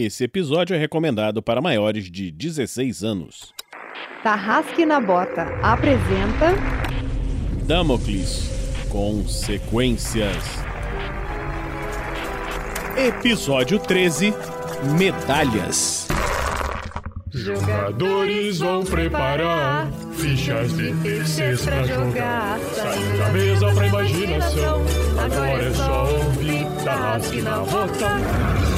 Esse episódio é recomendado para maiores de 16 anos. Tarrasque na Bota apresenta Damocles Consequências. Episódio 13 Medalhas. Jogadores vão preparar fichas de terceiros pra jogar. Saindo da mesa pra imaginação. Agora é só ouvir Tarrasque na Bota.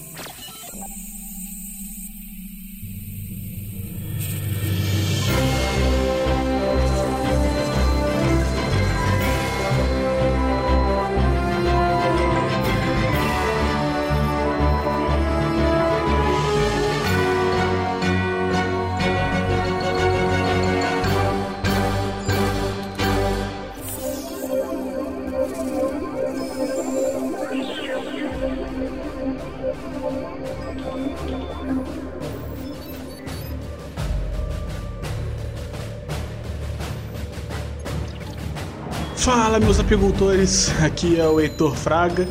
Apicultores, aqui é o Heitor Fraga.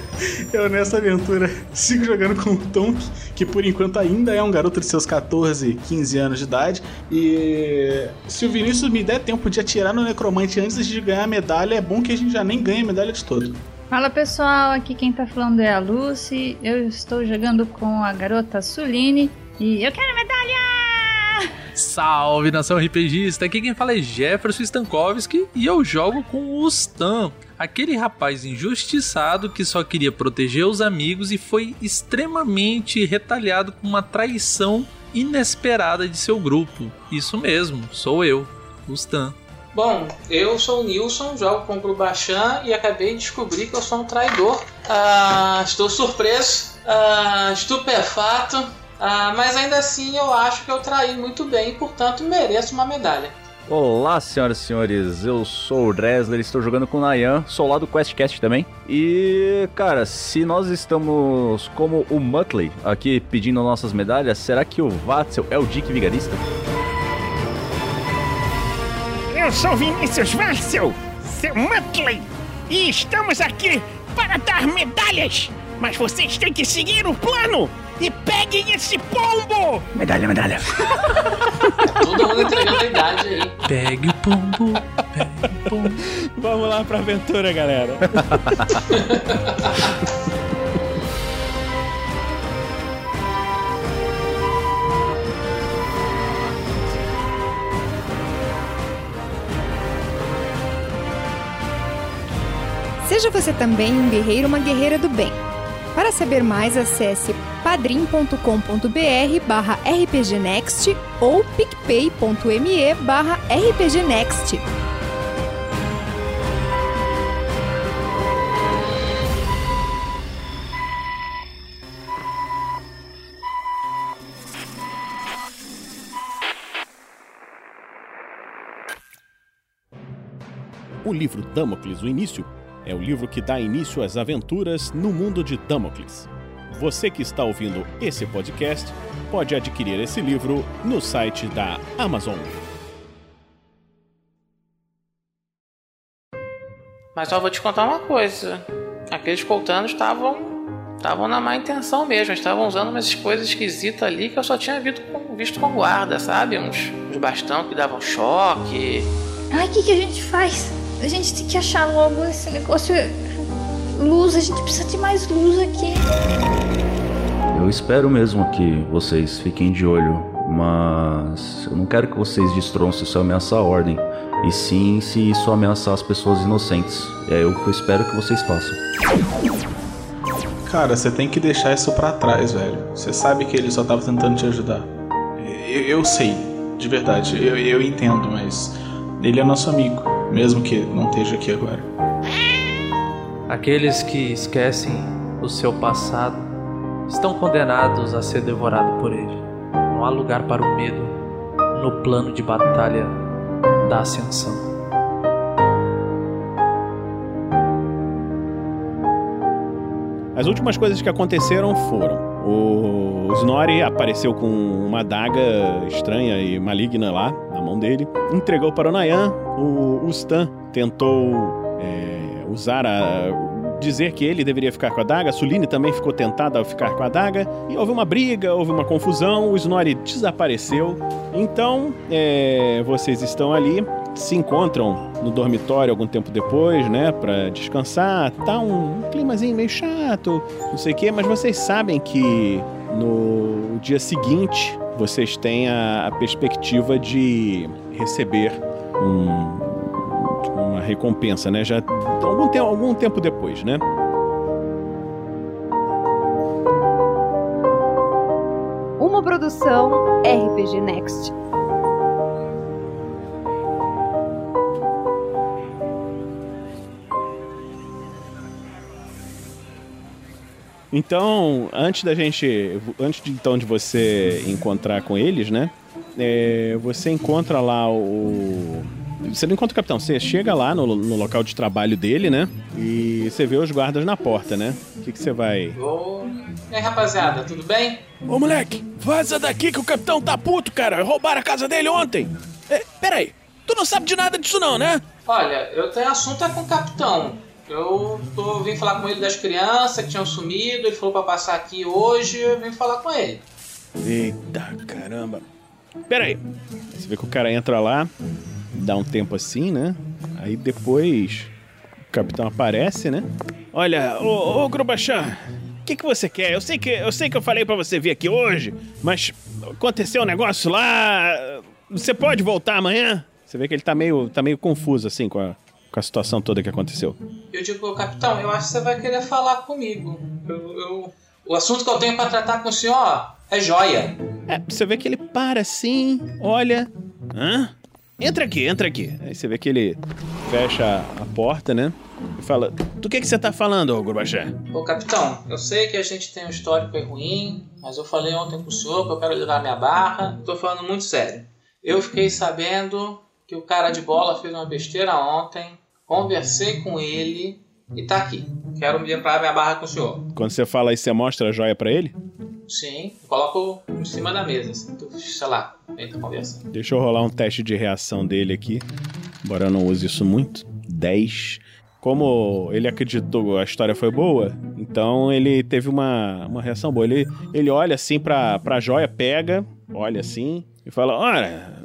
Eu nessa aventura sigo jogando com o Tom, que por enquanto ainda é um garoto de seus 14, 15 anos de idade. E se o Vinícius me der tempo de atirar no necromante antes de ganhar a medalha, é bom que a gente já nem ganhe a medalha de todo. Fala pessoal, aqui quem tá falando é a Lucy. Eu estou jogando com a garota Suline e eu quero medalha! Salve nação RPGista! Aqui quem fala é Jefferson Stankovski e eu jogo com o Stan, aquele rapaz injustiçado que só queria proteger os amigos e foi extremamente retalhado com uma traição inesperada de seu grupo. Isso mesmo, sou eu, o Stan. Bom, eu sou o Nilson, jogo com o Grubachan e acabei de descobrir que eu sou um traidor. Ah, estou surpreso, ah, estupefato, ah, mas ainda assim eu acho que eu traí muito bem e, portanto, mereço uma medalha. Olá, senhoras e senhores, eu sou o Dresler, estou jogando com o Nayan, sou lá do QuestCast também. E, cara, se nós estamos como o Muttley aqui pedindo nossas medalhas, será que o Vatzel é o Dick Vigarista? Eu sou Vinícius Vassel, seu Muttley, e estamos aqui para dar medalhas. Mas vocês têm que seguir o plano e peguem esse pombo! Medalha, medalha. Todo mundo entregando a idade aí. Pegue o pombo, pegue o pombo. Vamos lá pra aventura, galera. Seja você também um guerreiro ou uma guerreira do bem. Para saber mais, acesse padrim.com.br barra rpgnext ou picpay.me barra rpgnext. O livro Damocles, o início, é o livro que dá início às aventuras no mundo de Damocles. Você que está ouvindo esse podcast pode adquirir esse livro no site da Amazon. Mas só vou te contar uma coisa. Aqueles coltanos estavam estavam na má intenção mesmo. Estavam usando umas coisas esquisitas ali que eu só tinha visto com, visto com guarda, sabe? Uns, uns bastão que davam choque. Ai, o que, que a gente faz? A gente tem que achar logo esse negócio. Luz, a gente precisa de mais luz aqui. Eu espero mesmo que vocês fiquem de olho, mas eu não quero que vocês destruam se isso ameaçar a ordem, e sim se isso ameaçar as pessoas inocentes. É o que eu espero que vocês façam. Cara, você tem que deixar isso pra trás, velho. Você sabe que ele só tava tentando te ajudar. Eu, eu sei, de verdade, eu, eu entendo, mas ele é nosso amigo, mesmo que não esteja aqui agora. Aqueles que esquecem o seu passado estão condenados a ser devorados por ele. Não há lugar para o medo no plano de batalha da ascensão. As últimas coisas que aconteceram foram O Snorri apareceu com uma adaga estranha e maligna lá dele, entregou para o Nayan. O, o Stan tentou é, usar a. Dizer que ele deveria ficar com a adaga, a Suline também ficou tentada a ficar com a adaga, e houve uma briga, houve uma confusão, o Snorri desapareceu. Então, é, vocês estão ali, se encontram no dormitório algum tempo depois, né, para descansar. Tá um climazinho meio chato, não sei o quê, mas vocês sabem que no dia seguinte vocês têm a, a perspectiva de receber um- uma recompensa, né? Já algum, algum tempo depois, né? Uma produção RPG Next. Então, antes da gente, antes de, então de você encontrar com eles, né? é, você encontra lá o você não encontra o capitão, você chega lá no, no local de trabalho dele, né? E você vê os guardas na porta, né? O que, que você vai. Ô, e aí, rapaziada, tudo bem? Ô moleque, vaza daqui que o capitão tá puto, cara. Roubaram a casa dele ontem. É, peraí, tu não sabe de nada disso não, né? Olha, eu tenho assunto é com o capitão. Eu tô, vim falar com ele das crianças que tinham sumido, ele falou pra passar aqui hoje, eu vim falar com ele. Eita caramba. Pera aí. Você vê que o cara entra lá, dá um tempo assim, né? Aí depois o capitão aparece, né? Olha, ô, ô Grubachan, o que, que você quer? Eu sei que, eu sei que eu falei pra você vir aqui hoje, mas aconteceu um negócio lá. Você pode voltar amanhã? Você vê que ele tá meio, tá meio confuso, assim, com a, com a situação toda que aconteceu. Eu digo, capitão, eu acho que você vai querer falar comigo. Eu, eu- o assunto que eu tenho pra tratar com o senhor é joia. É, você vê que ele para assim, olha. Hã? Entra aqui, entra aqui. Aí você vê que ele fecha a porta, né? E fala: Do que, que você tá falando, ô Gurbaché? Ô capitão, eu sei que a gente tem um histórico aí ruim, mas eu falei ontem com o senhor que eu quero ligar minha barra. Tô falando muito sério. Eu fiquei sabendo que o cara de bola fez uma besteira ontem, conversei com ele e tá aqui. Quero limpar minha barra com o senhor. Quando você fala isso, você mostra a joia pra ele? Sim, coloco em cima da mesa, assim, sei lá, entra conversando. Deixa eu rolar um teste de reação dele aqui. Embora eu não use isso muito. 10. Como ele acreditou a história foi boa, então ele teve uma, uma reação boa. Ele, ele olha assim pra, pra joia, pega, olha assim e fala: Olha,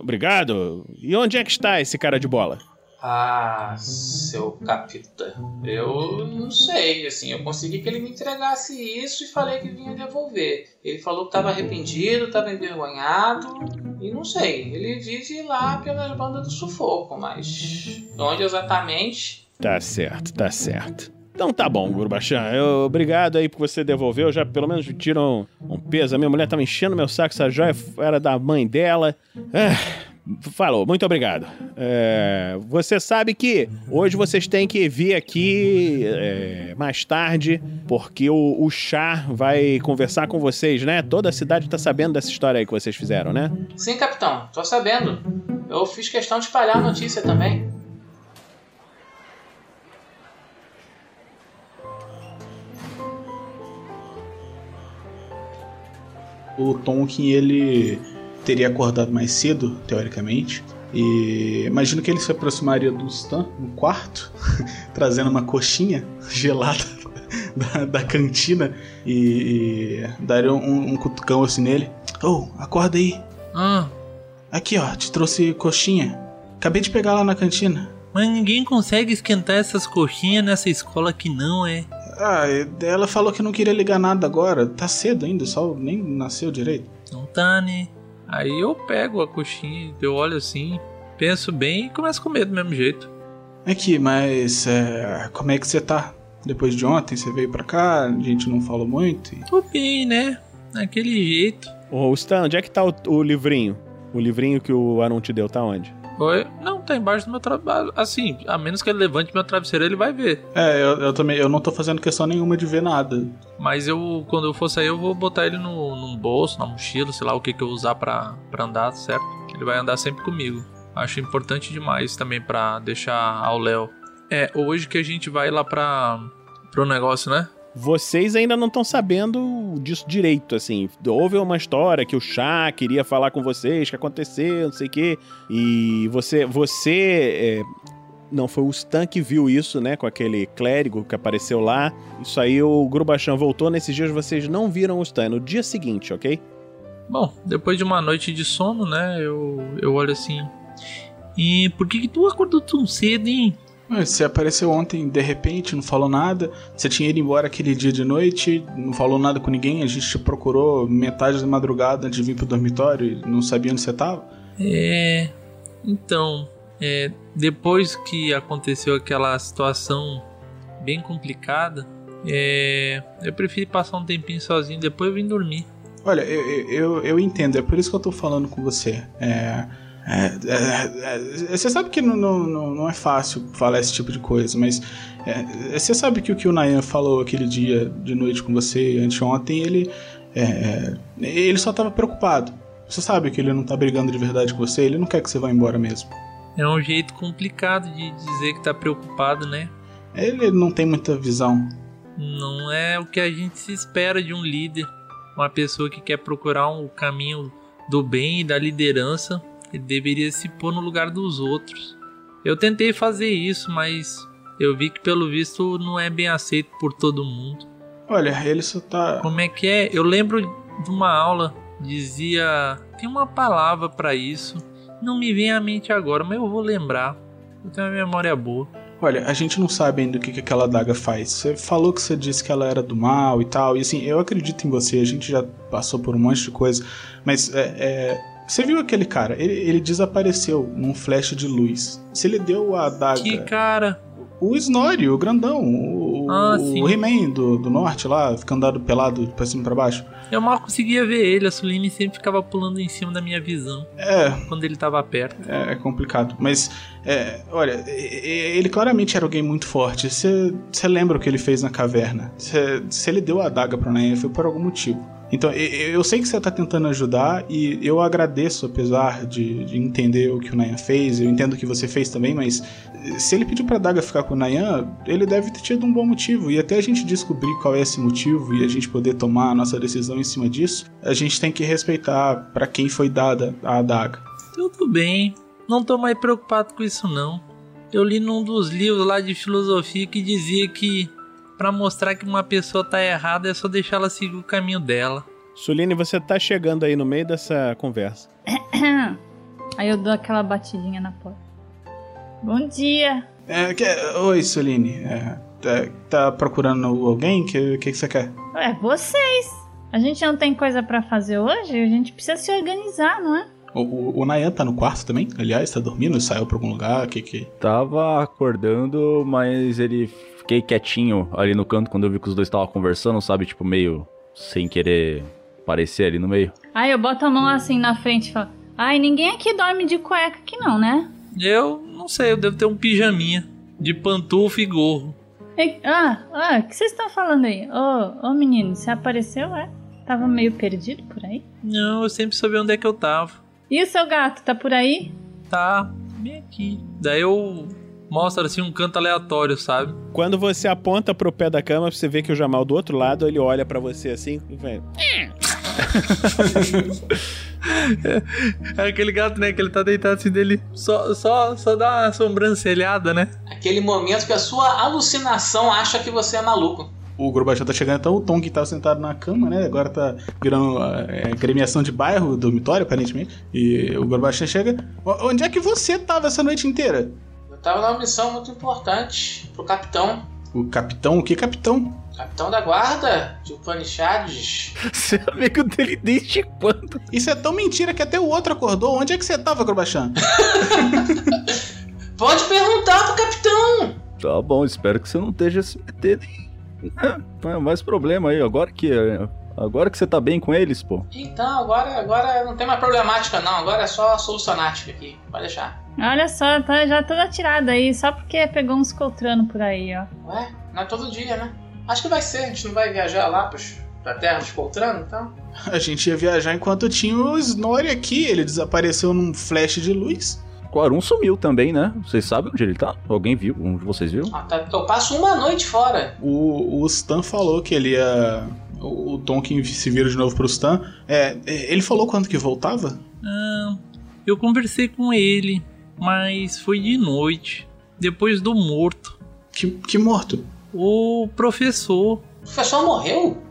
obrigado. E onde é que está esse cara de bola? Ah, seu capitão. Eu não sei, assim, eu consegui que ele me entregasse isso e falei que vinha devolver. Ele falou que estava arrependido, estava envergonhado e não sei. Ele vive lá pelas bandas do sufoco, mas onde exatamente? Tá certo, tá certo. Então tá bom, Gurbachan. Eu, obrigado aí por você devolveu. Já pelo menos tiram um, um peso. A minha mulher tava enchendo meu saco. Essa joia era da mãe dela. Ah, falou, muito obrigado. É, você sabe que hoje vocês têm que vir aqui é, mais tarde, porque o, o chá vai conversar com vocês, né? Toda a cidade tá sabendo dessa história aí que vocês fizeram, né? Sim, capitão, tô sabendo. Eu fiz questão de espalhar a notícia também. O Tonkin, ele teria acordado mais cedo, teoricamente. E imagino que ele se aproximaria do Stan no quarto, trazendo uma coxinha gelada da, da cantina e, e daria um, um cutucão assim nele. Oh, acorda aí. Ah, Aqui, ó, te trouxe coxinha. Acabei de pegar lá na cantina. mas ninguém consegue esquentar essas coxinhas nessa escola que não é. Ah, ela falou que não queria ligar nada agora. Tá cedo ainda, o sol nem nasceu direito. Não tá, né? Aí eu pego a coxinha, eu olho assim, penso bem e começo a comer do mesmo jeito. Aqui, mas é, como é que você tá? Depois de ontem, você veio pra cá, a gente não falou muito. e- Tô bem, né? Daquele jeito. Ô, Stan, onde é que tá o, o livrinho? O livrinho que o Aron te deu, tá onde? Oi? Não, tá embaixo do meu trabalho. Assim, a menos que ele levante meu travesseiro, ele vai ver. É, eu, eu também, eu não tô fazendo questão nenhuma de ver nada. Mas eu, quando eu for sair, eu vou botar ele no, num bolso, na mochila, sei lá o que, que eu usar pra, pra andar, certo? Ele vai andar sempre comigo. Acho importante demais também pra deixar ao Léo. É, hoje que a gente vai lá pra, pro negócio, né? Vocês ainda não estão sabendo disso direito, assim. Houve uma história que o Chá queria falar com vocês, que aconteceu, não sei o quê. E você, você é, não, foi o Stan que viu isso, né? Com aquele clérigo que apareceu lá. Isso aí o Grubachan voltou. Nesses dias vocês não viram o Stan. No dia seguinte, ok? Bom, depois de uma noite de sono, né? Eu, eu olho assim. E por que, que tu acordou tão cedo, hein? Você apareceu ontem de repente, não falou nada. Você tinha ido embora aquele dia de noite, não falou nada com ninguém. A gente te procurou metade da madrugada antes de vir pro dormitório e não sabia onde você tava. É. Então, é, depois que aconteceu aquela situação bem complicada, é, eu preferi passar um tempinho sozinho, depois eu vim dormir. Olha, eu, eu, eu entendo, é por isso que eu tô falando com você. É. É, é, é, você sabe que não, não, não é fácil falar esse tipo de coisa, mas é, você sabe que o que o Nayan falou aquele dia de noite com você, anteontem, ele, é, ele só estava preocupado. Você sabe que ele não tá brigando de verdade com você, ele não quer que você vá embora mesmo. É um jeito complicado de dizer que tá preocupado, né? Ele não tem muita visão. Não é o que a gente se espera de um líder. Uma pessoa que quer procurar um caminho do bem e da liderança ele deveria se pôr no lugar dos outros. Eu tentei fazer isso, mas eu vi que pelo visto não é bem aceito por todo mundo. Olha, ele só tá. Como é que é? Eu lembro de uma aula dizia tem uma palavra para isso. Não me vem à mente agora, mas eu vou lembrar. Eu tenho uma memória boa. Olha, a gente não sabe ainda o que, que aquela daga faz. Você falou que você disse que ela era do mal e tal. E assim, eu acredito em você, a gente já passou por um monte de coisa. Mas é, é você viu aquele cara? Ele, ele, desapareceu num flash de luz. Se ele deu a adaga. Que cara? O Snorri, o grandão. O, ah, o He-Man do, do norte lá, ficando andado pelado pra cima e pra baixo. Eu mal conseguia ver ele, a Suline sempre ficava pulando em cima da minha visão. É. Quando ele tava perto. É, é complicado. Mas, é, olha, ele claramente era alguém muito forte. Você lembra o que ele fez na caverna? Se ele deu a adaga pro Naen, foi por algum motivo. Então, eu sei que você está tentando ajudar e eu agradeço, apesar de, de, entender o que o Nayan fez, eu entendo o que você fez também, mas se ele pediu pra Daga ficar com o Nayan, ele deve ter tido um bom motivo. E até a gente descobrir qual é esse motivo e a gente poder tomar a nossa decisão em cima disso, a gente tem que respeitar para quem foi dada a Daga. Tudo bem, não tô mais preocupado com isso não. Eu li num dos livros lá de filosofia que dizia que para mostrar que uma pessoa tá errada é só deixar ela seguir o caminho dela. Suline, você tá chegando aí no meio dessa conversa. aí eu dou aquela batidinha na porta. Bom dia. É, que, oi, Suline. É, tá, tá, procurando alguém? O que, que, que você quer? É, vocês. A gente não tem coisa para fazer hoje? A gente precisa se organizar, não é? O, o, o Nayan tá no quarto também? Aliás, tá dormindo? Saiu pra algum lugar? Que que... Tava acordando, mas ele fiquei quietinho ali no canto quando eu vi que os dois estavam conversando, sabe? Tipo, meio sem querer aparecer ali no meio. Aí eu boto a mão assim na frente e falo: Ai, ninguém aqui dorme de cueca aqui não, né? Eu não sei, eu devo ter um pijaminha de pantufa e gorro. E, ah, ah, o que vocês estão falando aí? Ô, oh, oh, menino, você apareceu, é? Tava meio perdido por aí? Não, eu sempre soube onde é que eu tava. E o seu gato, tá por aí? Tá, bem aqui. Daí eu mostra assim um canto aleatório, sabe? Quando você aponta pro pé da cama, você vê que o Jamal do outro lado, ele olha para você assim e vem. é aquele gato, né? Que ele tá deitado assim dele. Só, só, só dá uma sobrancelhada, né? Aquele momento que a sua alucinação acha que você é maluco. O Gorbachev tá chegando, então o Tom que tá sentado na cama, né? Agora tá virando é, gremiação de bairro, dormitório, aparentemente. E o Gorbachev chega. Onde é que você tava essa noite inteira? Tava numa missão muito importante pro capitão. O capitão? O que capitão? Capitão da guarda de Upanishads. Você é amigo dele desde quando? Isso é tão mentira que até o outro acordou. Onde é que você tava, Grobachan? Pode perguntar pro capitão. Tá bom, espero que você não esteja se metendo é, mais problema aí, agora que agora que você tá bem com eles, pô. Então, agora, agora não tem mais problemática não, agora é só solucionática aqui, pode deixar. Olha só, tá já toda tirada aí, só porque pegou uns coltrano por aí, ó. Ué, não é todo dia, né? Acho que vai ser, a gente não vai viajar lá pros, pra terra dos coltrano, então? A gente ia viajar enquanto tinha o Snorri aqui, ele desapareceu num flash de luz. O Arun sumiu também, né? Vocês sabem onde ele tá? Alguém viu? Um de vocês viu? Ah, tá, eu passo uma noite fora. O, o Stan falou que ele ia. O o Tonkin se vira de novo pro Stan. É, é, ele falou quando que voltava? Ah, eu conversei com ele, mas foi de noite, depois do morto. Que, que morto? O professor. O professor morreu?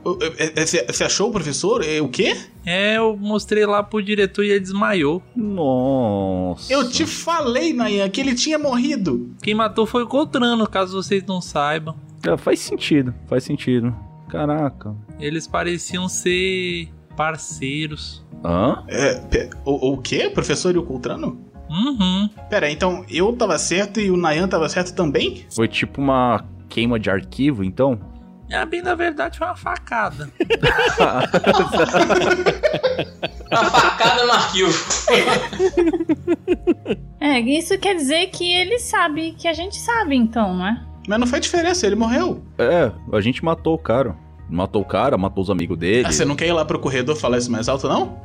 Você achou o professor? É, o quê? É, eu mostrei lá pro diretor e ele desmaiou. Nossa. Eu te falei, Nayan, que ele tinha morrido. Quem matou foi o Coltrano, caso vocês não saibam. É, faz sentido, faz sentido. Caraca. Eles pareciam ser parceiros. Hã? É, o, o quê? O professor e o Coltrano? Uhum. Pera, então eu tava certo e o Nayan tava certo também? Foi tipo uma queima de arquivo, então? É, bem na verdade foi uma facada. Uma facada no arquivo. É, isso quer dizer que ele sabe que a gente sabe, então, não é? Mas não faz diferença, ele morreu. É, a gente matou o cara. Matou o cara, matou os amigos dele. Ah, você não quer ir lá pro corredor falar isso mais alto, não?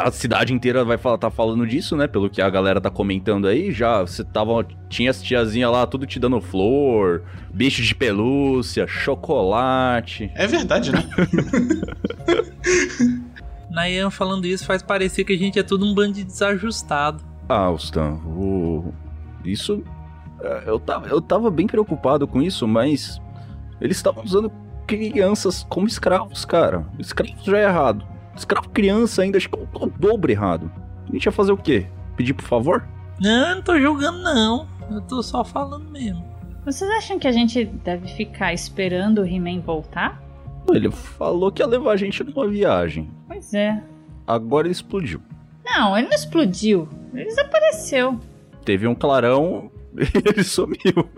A cidade inteira vai falar, tá falando disso, né? Pelo que a galera tá comentando aí. Já você tava. Tinha as tiazinhas lá, tudo te dando flor, bicho de pelúcia, chocolate. É verdade, né? Nayan falando isso faz parecer que a gente é tudo um bando de desajustado. Ah, Stan, o... isso. é, Eu tava, eu tava bem preocupado com isso, mas. Eles estavam usando crianças como escravos, cara. Escravo já é errado. Escravo criança ainda, acho que é o dobro errado. A gente ia fazer o quê? Pedir por favor? Não, não tô jogando não. Eu tô só falando mesmo. Vocês acham que a gente deve ficar esperando o He-Man voltar? Ele falou que ia levar a gente numa viagem. Pois é. Agora ele explodiu. Não, ele não explodiu. Ele desapareceu. Teve um clarão e ele sumiu.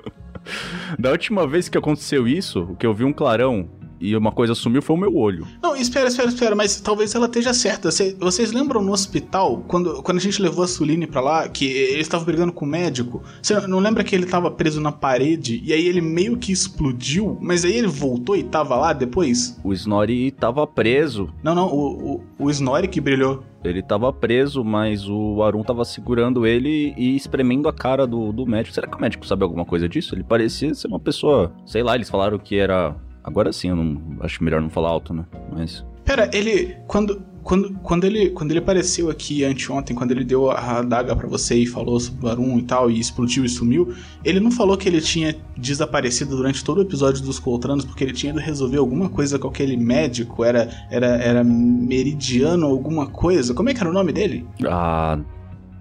Da última vez que aconteceu isso, que eu vi um clarão e uma coisa sumiu foi o meu olho. Não, espera, espera, espera, mas talvez ela esteja certa. Cê- vocês lembram no hospital, quando, quando a gente levou a Suline pra lá, que ele estava brigando com o médico? Você não lembra que ele tava preso na parede e aí ele meio que explodiu, mas aí ele voltou e tava lá depois? O Snorri tava preso. Não, não, o, o, o Snorri que brilhou. Ele tava preso, mas o Arun tava segurando ele e espremendo a cara do, do médico. Será que o médico sabe alguma coisa disso? Ele parecia ser uma pessoa. Sei lá, eles falaram que era. Agora sim, eu não acho melhor não falar alto, né? Mas. Pera, ele. Quando. Quando, quando, ele, quando ele apareceu aqui anteontem, quando ele deu a adaga pra você e falou sobre o Arun e tal, e explodiu e sumiu, ele não falou que ele tinha desaparecido durante todo o episódio dos Coltranos porque ele tinha ido resolver alguma coisa com aquele médico, era, era, era meridiano alguma coisa. Como é que era o nome dele? Ah.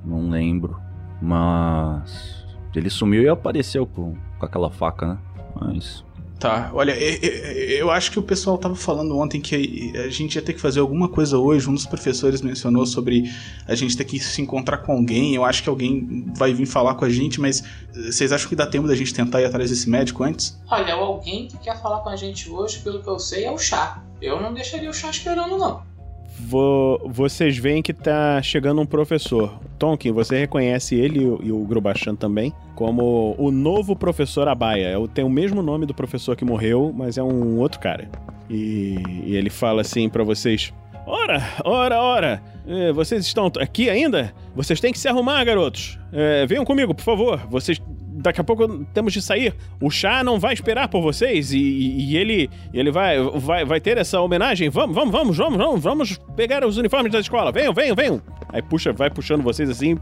Não lembro. Mas. Ele sumiu e apareceu com, com aquela faca, né? Mas. Tá, olha, eu acho que o pessoal tava falando ontem que a gente ia ter que fazer alguma coisa hoje. Um dos professores mencionou sobre a gente ter que se encontrar com alguém. Eu acho que alguém vai vir falar com a gente, mas eh, vocês acham que dá tempo da gente tentar ir atrás desse médico antes? Olha, alguém que quer falar com a gente hoje, pelo que eu sei, é o Chá. Eu não deixaria o Chá esperando, não. Vo- vocês veem que tá chegando um professor. Tonkin, você reconhece ele e o- Grubachan também como o novo professor Abaia. É Tem o mesmo nome do professor que morreu, mas é um outro cara. E, e ele fala assim pra vocês: Ora, ora, ora! Eh, vocês estão aqui ainda? Vocês têm que se arrumar, garotos. Eh, venham comigo, por favor. Vocês. Daqui a pouco temos de sair. O chá não vai esperar por vocês e, e- e ele ele vai, vai vai ter essa homenagem. Vamos, vamos, vamos, vamos, vamos, vamos pegar os uniformes da escola. Venham, venham, venham. Aí puxa, vai puxando vocês assim.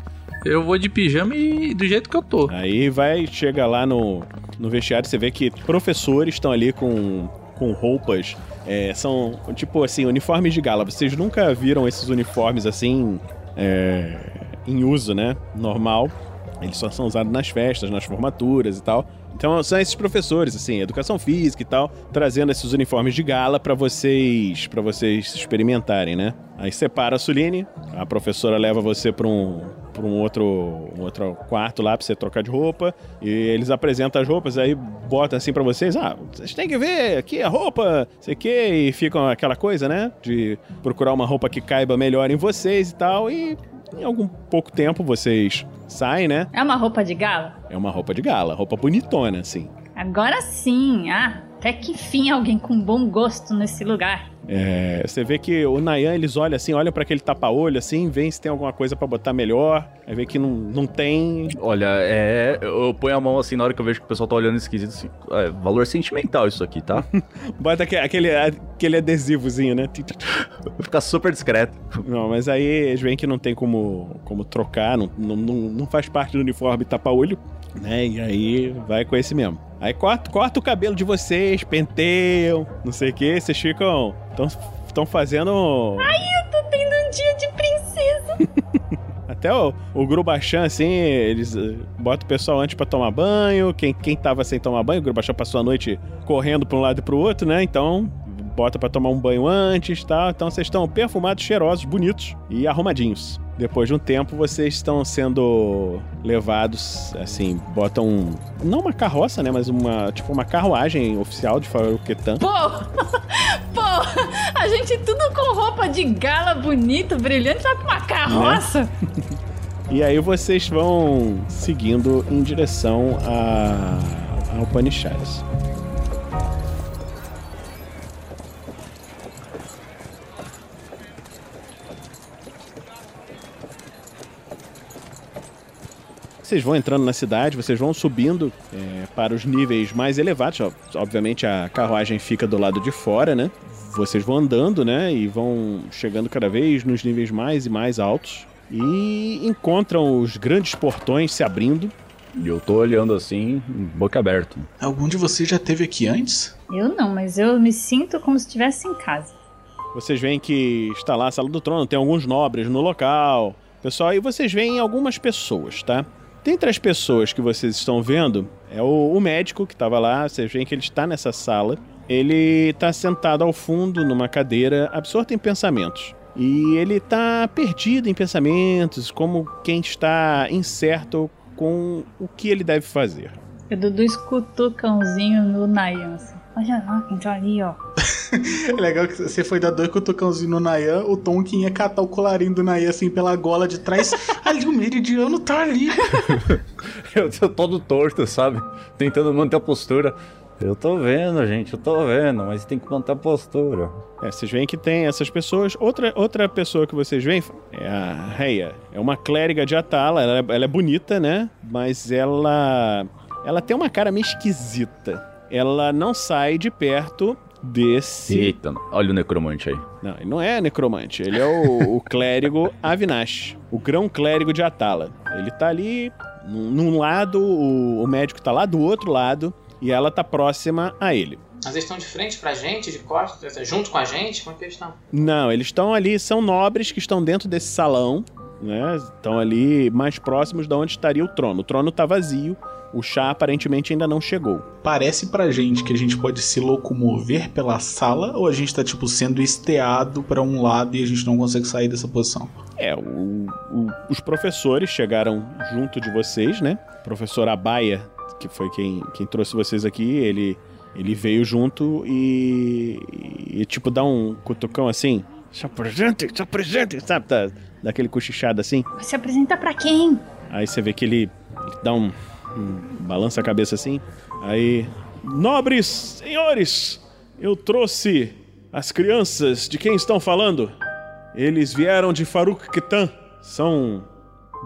Eu vou de pijama e do jeito que eu tô. Aí vai, chega lá no, no vestiário, você vê que professores estão ali com, com roupas. é, são tipo assim, uniformes de gala. Vocês nunca viram esses uniformes assim é, em uso, né? Normal. Eles só são usados nas festas, nas formaturas e tal. Então são esses professores, assim, educação física e tal, trazendo esses uniformes de gala pra vocês, para vocês experimentarem, né? Aí separa a Suline, a professora leva você pra um para um outro, um outro quarto lá pra você trocar de roupa e eles apresentam as roupas aí botam assim pra vocês, ah, vocês têm que ver aqui a roupa, sei que e ficam aquela coisa, né, de procurar uma roupa que caiba melhor em vocês e tal e em algum pouco tempo vocês saem, né? É uma roupa de gala? É uma roupa de gala, roupa bonitona, assim. Agora sim, ah, até que enfim alguém com bom gosto nesse lugar. É, você vê que o Nayan, eles olham assim, olham pra aquele tapa-olho assim, vêem se tem alguma coisa pra botar melhor. Aí vê que não, não tem. Olha, é. Eu ponho a mão assim na hora que eu vejo que o pessoal tá olhando esquisito assim. É, valor sentimental isso aqui, tá? Bota aque- aquele, aquele adesivozinho, né? Vai ficar super discreto. Não, mas aí eles veem que não tem como, como trocar, não, não, não faz parte do uniforme tapa-olho, né? E aí vai com esse mesmo. Aí corta, corta o cabelo de vocês, penteiam, não sei o que, vocês ficam. Estão fazendo. Ai, eu tô tendo um dia de princesa. Até o, o Grubachan, assim, eles eh, botam o pessoal antes pra tomar banho. Quem, quem tava sem tomar banho, o Grubachan passou a noite correndo pra um lado e pro outro, né? Então, bota pra tomar um banho antes e tal. Então, vocês estão perfumados, cheirosos, bonitos e arrumadinhos. Depois de um tempo, vocês estão sendo levados, assim, botam. Não uma carroça, né? Mas uma. Tipo, uma carruagem oficial de Faruquetan. Pô, pô, a gente tudo com roupa de gala bonito, brilhante, vai pra uma carroça. E aí vocês vão seguindo em direção a, a Upanishads. Vocês vão entrando na cidade, vocês vão subindo é, para os níveis mais elevados. Obviamente a carruagem fica do lado de fora, né? Vocês vão andando, né? E vão chegando cada vez nos níveis mais e mais altos. E encontram os grandes portões se abrindo. E eu tô olhando assim, boca aberta. Algum de vocês já teve aqui antes? Eu não, mas eu me sinto como se estivesse em casa. Vocês veem que está lá a sala do trono, tem alguns nobres no local. Pessoal, e vocês veem algumas pessoas, tá? Dentre as pessoas que vocês estão vendo, é o, o médico que estava lá, vocês veem que ele está nessa sala. Ele está sentado ao fundo numa cadeira, absorto em pensamentos. E ele está perdido em pensamentos, como quem está incerto com o que ele deve fazer. O Dudu escutou cãozinho no Nayan. assim. Olha lá, quem tá ali, ó. É legal que você foi dar dois cutucãozinhos no Nayan, o Tonkin ia catar o colarinho do Nayan assim pela gola de trás. ali o meridiano tá ali. Eu tô todo torto, sabe? Tentando manter a postura. Eu tô vendo, gente, eu tô vendo, mas tem que manter a postura. É, vocês veem que tem essas pessoas. Outra, outra pessoa que vocês veem é a Reia. É uma clériga de Atala. Ela, é- ela é bonita, né? Mas ela. Ela tem uma cara meio esquisita. Ela não sai de perto desse. Eita, olha o necromante aí. Não, ele não é necromante. Ele é o, o clérigo Avinash, o grão clérigo de Atala. Ele tá ali num, num lado, o, o médico tá lá do outro lado, e ela tá próxima a ele. Mas eles estão de frente pra gente, de costas, junto com a gente? Como é que eles estão? Não, eles estão ali, são nobres que estão dentro desse salão, né? Estão ali mais próximos de onde estaria o trono. O trono tá vazio, o chá aparentemente ainda não chegou. Parece pra gente que a gente pode se locomover pela sala ou a gente tá, tipo, sendo esteado pra um lado e a gente não consegue sair dessa posição? É, o- o- os professores chegaram junto de vocês, né? O professor Abaia, que foi quem, quem trouxe vocês aqui, ele, ele veio junto e, e, tipo, dá um cutucão assim. Se apresente, se apresente, sabe? Dá, dá aquele cochichado assim. Se apresentar pra quem? Aí você vê que ele, ele dá um- balança a cabeça assim. Aí, nobres senhores, eu trouxe as crianças de quem estão falando. Eles vieram de Faruk Kitan, são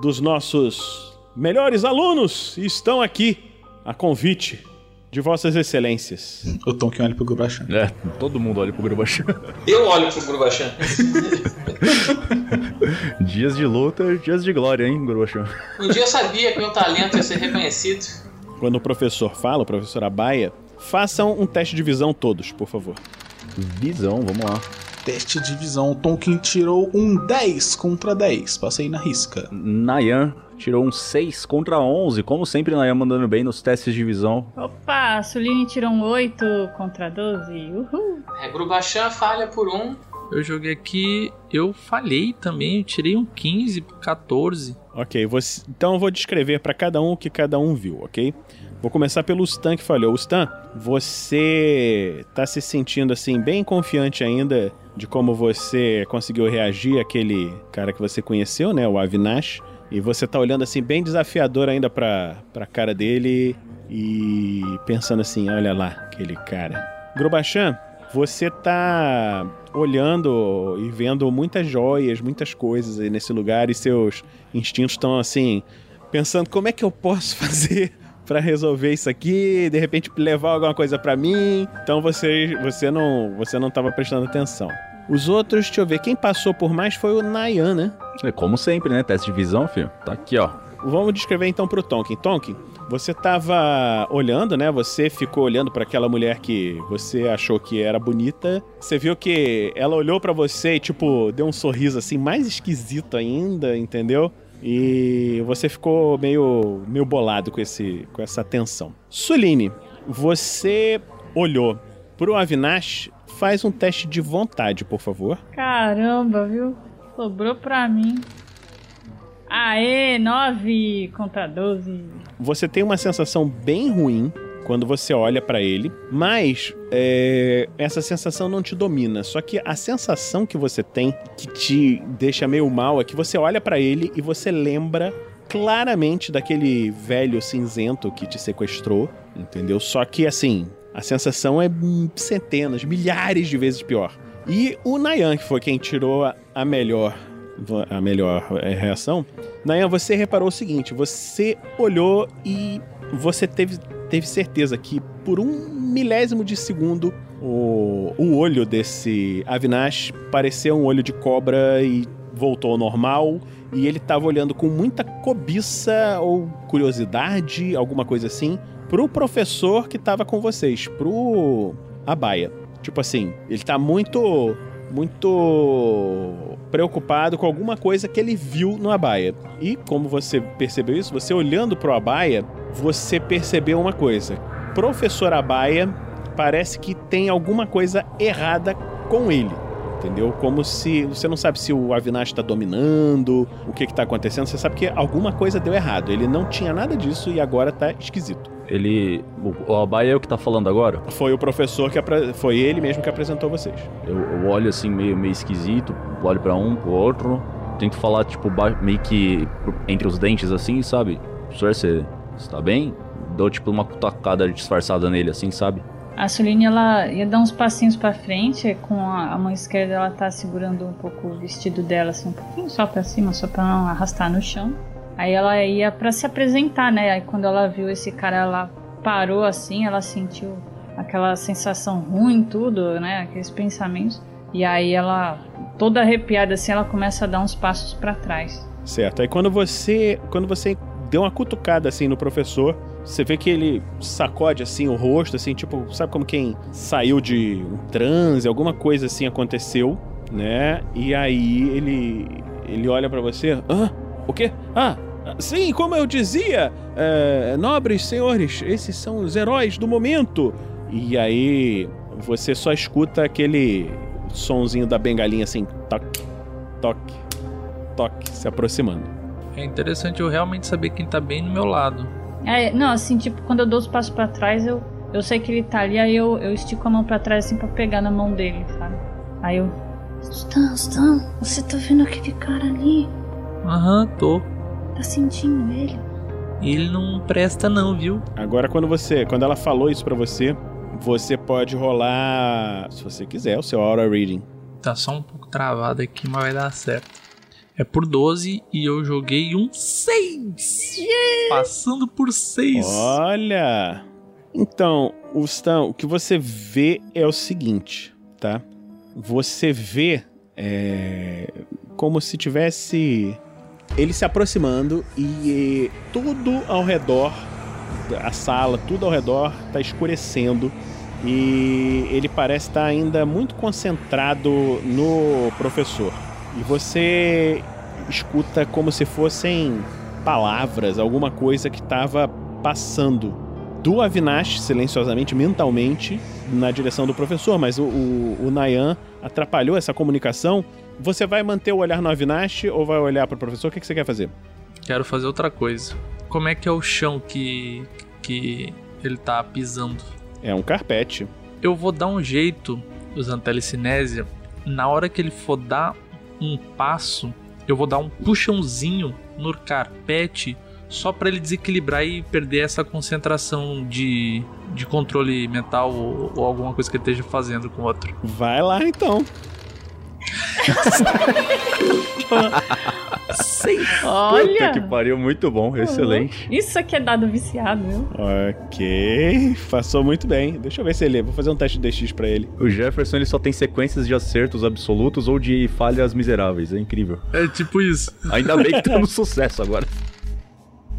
dos nossos melhores alunos e estão aqui a convite de vossas excelências. O Tonkin olha pro Gurachan. É, todo mundo olha pro Grubachan. Eu olho pro Grubachan. dias de luta, dias de glória, hein, Grubachan? Um dia eu sabia que meu talento ia ser reconhecido. Quando o professor fala, o professor Abaia, façam um teste de visão todos, por favor. Visão, vamos lá. Teste de visão. O Tonkin tirou um 10 contra 10. Passei na risca. Nayan tirou um 6 contra 11. Como sempre, Nayan mandando bem nos testes de visão. Opa, a Suline tirou um 8 contra 12. Uhul. É, Grubachan falha por um. Eu joguei aqui, eu falhei também, eu tirei um 15 por 14. Ok, você- então eu vou descrever para cada um o que cada um viu, ok? Vou começar pelo Stan que falhou. O Stan, você tá se sentindo assim bem confiante ainda de como você conseguiu reagir àquele cara que você conheceu, né, o Avinash, e você tá olhando assim bem desafiador ainda pra, pra cara dele e pensando assim, olha lá, aquele cara. Grobachan, você tá olhando e vendo muitas joias, muitas coisas aí nesse lugar e seus instintos estão assim, pensando como é que eu posso fazer para resolver isso aqui, de repente levar alguma coisa para mim. Então você você não você não tava prestando atenção. Os outros, deixa eu ver, quem passou por mais foi o Nayan, né? É como sempre, né? Teste de visão, filho. Tá aqui, ó. Vamos descrever então pro Tonkin. Tonkin, você tava olhando, né? Você ficou olhando para aquela mulher que você achou que era bonita. Você viu que ela olhou para você e tipo deu um sorriso assim mais esquisito ainda, entendeu? E você ficou meio meio bolado com esse com essa atenção. Suline, você olhou pro Avinash, faz um teste de vontade, por favor. Caramba, viu? Sobrou pra mim. Aê, 9 contra 12. Você tem uma sensação bem ruim quando você olha pra ele, mas é, essa sensação não te domina. Só que a sensação que você tem que te deixa meio mal é que você olha pra ele e você lembra claramente daquele velho cinzento que te sequestrou, entendeu? Só que assim, a sensação é centenas, milhares de vezes pior. E o Nayan, que foi quem tirou a, melhor a melhor é, reação. Nayan, você reparou o seguinte: você olhou e você teve, teve certeza que por um milésimo de segundo o, o olho desse Avinash pareceu um olho de cobra e voltou ao normal. E ele estava olhando com muita cobiça ou curiosidade, alguma coisa assim, pro professor que estava com vocês, pro Abaia. Tipo assim, ele tá muito muito preocupado com alguma coisa que ele viu no Abaia. E como você percebeu isso, você olhando pro Abaia, você percebeu uma coisa. Professor Abaia parece que tem alguma coisa errada com ele. Entendeu? Como se. Você não sabe se o Avinash está dominando, o que está acontecendo. Você sabe que alguma coisa deu errado. Ele não tinha nada disso e agora tá esquisito. Ele. O, o Abaia é o que tá falando agora? Foi o professor que. Apre... Foi ele mesmo que apresentou vocês. Eu, eu olho assim, meio, meio esquisito, olho para um, pro outro. Tento falar, tipo, meio que entre os dentes assim, sabe? Professor, você está bem? Dou, tipo, uma cutucada disfarçada nele, assim, sabe? A Suline, ela ia dar uns passinhos para frente, com a, a, mão esquerda ela tá segurando um pouco o vestido dela, assim, um pouquinho só para cima, só para não arrastar no chão. Aí ela ia para se apresentar, né? Aí quando ela viu esse cara, ela parou assim, ela sentiu aquela sensação ruim, tudo, né? Aqueles pensamentos. E aí ela, toda arrepiada assim, ela começa a dar uns passos para trás. Certo. Aí quando você, quando você deu uma cutucada assim no professor, você vê que ele sacode assim o rosto, assim, tipo, sabe como quem saiu de um transe, alguma coisa assim aconteceu, né? E aí ele ele olha para você, ah, o quê? Ah, sim, como eu dizia, é, nobres senhores, esses são os heróis do momento. E aí você só escuta aquele sonzinho da bengalinha assim, toque, toque, toque, se aproximando. É interessante eu realmente saber quem tá bem no meu lado. É, não, assim, tipo, quando eu dou os passos para trás, eu, eu sei que ele tá ali, aí eu, eu estico a mão para trás assim pra pegar na mão dele, sabe? Aí eu. Stan, Stan, você tá vendo aquele cara ali? Aham, tô. Tá sentindo ele? Ele não presta não, viu? Agora quando você, quando ela falou isso para você, você pode rolar, se você quiser, o seu aura reading. Tá só um pouco travado aqui, mas vai dar certo. É por 12 e eu joguei um 6. Yeah! Passando por 6. Olha! Então, Stan, o que você vê é o seguinte, tá? Você vê é, como se tivesse ele se aproximando e, e tudo ao redor, a sala, tudo ao redor está escurecendo e ele parece estar ainda muito concentrado no professor. E você escuta como se fossem palavras, alguma coisa que estava passando do Avinash silenciosamente, mentalmente, na direção do professor, mas o, o, o Nayan atrapalhou essa comunicação. Você vai manter o olhar no Avinash ou vai olhar para o professor? O que, que você quer fazer? Quero fazer outra coisa. Como é que é o chão que, que ele tá pisando? É um carpete. Eu vou dar um jeito, usando telecinésia, na hora que ele for dar um passo, eu vou dar um puxãozinho no carpete só pra ele desequilibrar e perder essa concentração de, de controle mental ou, ou alguma coisa que ele esteja fazendo com o outro. Vai lá então. Sim. Olha! Puta que pariu, muito bom, excelente. Isso aqui é dado viciado, viu? Ok, passou muito bem. Deixa eu ver se ele. Vou fazer um teste de DX pra ele. O Jefferson ele só tem sequências de acertos absolutos ou de falhas miseráveis, é incrível. É tipo isso. Ainda bem que temos sucesso agora.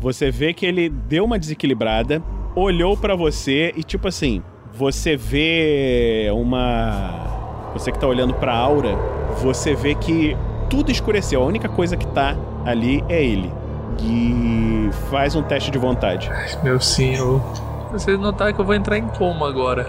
Você vê que ele deu uma desequilibrada, olhou pra você e tipo assim, você vê uma você que tá olhando pra aura, você vê que tudo escureceu. A única coisa que tá ali é ele. E faz um teste de vontade. Meu senhor. Vocês notaram que eu vou entrar em coma agora.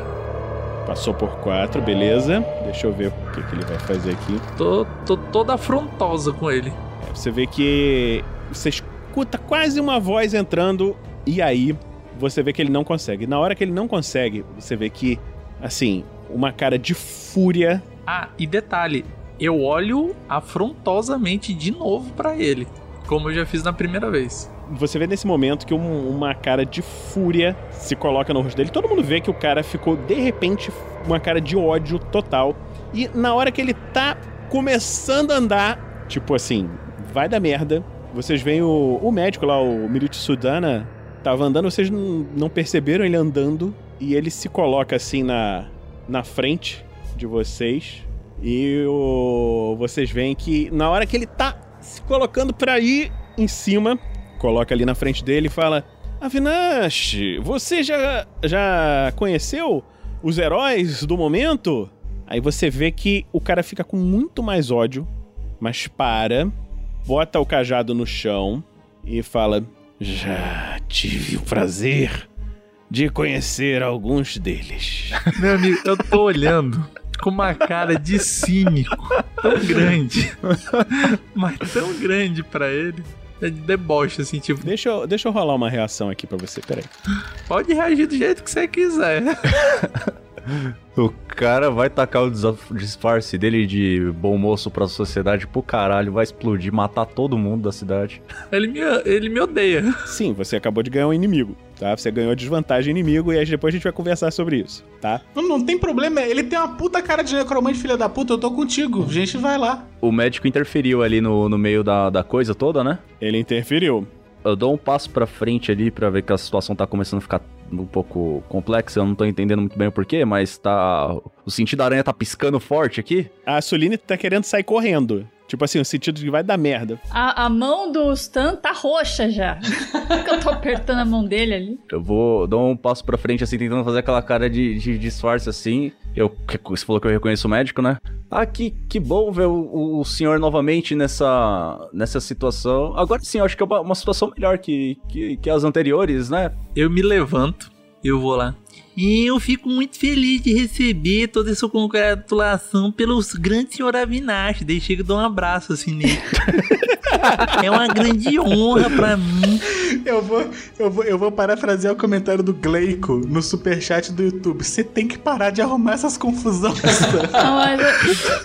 Passou por quatro, beleza. Deixa eu ver o que, que ele vai fazer aqui. Tô, tô toda afrontosa com ele. É, você vê que você escuta quase uma voz entrando e aí você vê que ele não consegue. Na hora que ele não consegue, você vê que, assim, uma cara de fúria. Ah, e detalhe, eu olho afrontosamente de novo pra ele, como eu já fiz na primeira vez. Você vê nesse momento que um- uma cara de fúria se coloca no rosto dele. Todo mundo vê que o cara ficou, de repente, uma cara de ódio total. E na hora que ele tá começando a andar, tipo assim, vai dar merda. Vocês veem o, o médico lá, o Mirit Sudana, tava andando, vocês não perceberam ele andando. E ele se coloca assim na, na frente de vocês. E o, vocês veem que na hora que ele tá se colocando pra ir em cima, coloca ali na frente dele e fala: Avinash, você já, já conheceu os heróis do momento? Aí você vê que o cara fica com muito mais ódio, mas para, bota o cajado no chão e fala: Já tive o prazer de conhecer alguns deles. Meu amigo, eu tô olhando com uma cara de cínico tão grande, mas tão grande pra ele. É de deboche, assim, tipo, Deixa eu, deixa eu rolar uma reação aqui pra você, peraí. pode reagir do jeito que você quiser. O cara vai tacar o disfarce dele de bom moço pra sociedade pro caralho, vai explodir, matar todo mundo da cidade. Ele me, ele me odeia. Sim, você acabou de ganhar um inimigo, tá? Você ganhou a desvantagem inimigo e aí depois a gente vai conversar sobre isso, tá? Não, não tem problema, ele tem uma puta cara de necromante, filha da puta, eu tô contigo. A gente vai lá. O médico interferiu ali no, no meio da, da coisa toda, né? Ele interferiu. Eu dou um passo pra frente ali pra ver que a situação tá começando a ficar um pouco complexa. Eu não tô entendendo muito bem o porquê, mas tá. O sentido da aranha tá piscando forte aqui. A Suline tá querendo sair correndo. Tipo assim, o sentido de que vai dar merda. A, a mão do Stan tá roxa já. que eu tô apertando a mão dele ali. Eu vou dar um passo pra frente, assim, tentando fazer aquela cara de, de disfarce assim. Eu, você falou que eu reconheço o médico, né? Ah, que, que bom ver o, o senhor novamente nessa, nessa situação. Agora sim, eu acho que é uma, uma situação melhor que, que, que as anteriores, né? Eu me levanto eu vou lá. E eu fico muito feliz de receber toda essa congratulação pelo grande senhor Avinash. Daí chega e dou um abraço assim nele. é uma grande honra pra mim. Eu vou, eu vou, eu vou parafrasear o comentário do Gleico no superchat do YouTube. Você tem que parar de arrumar essas confusões. Não, mas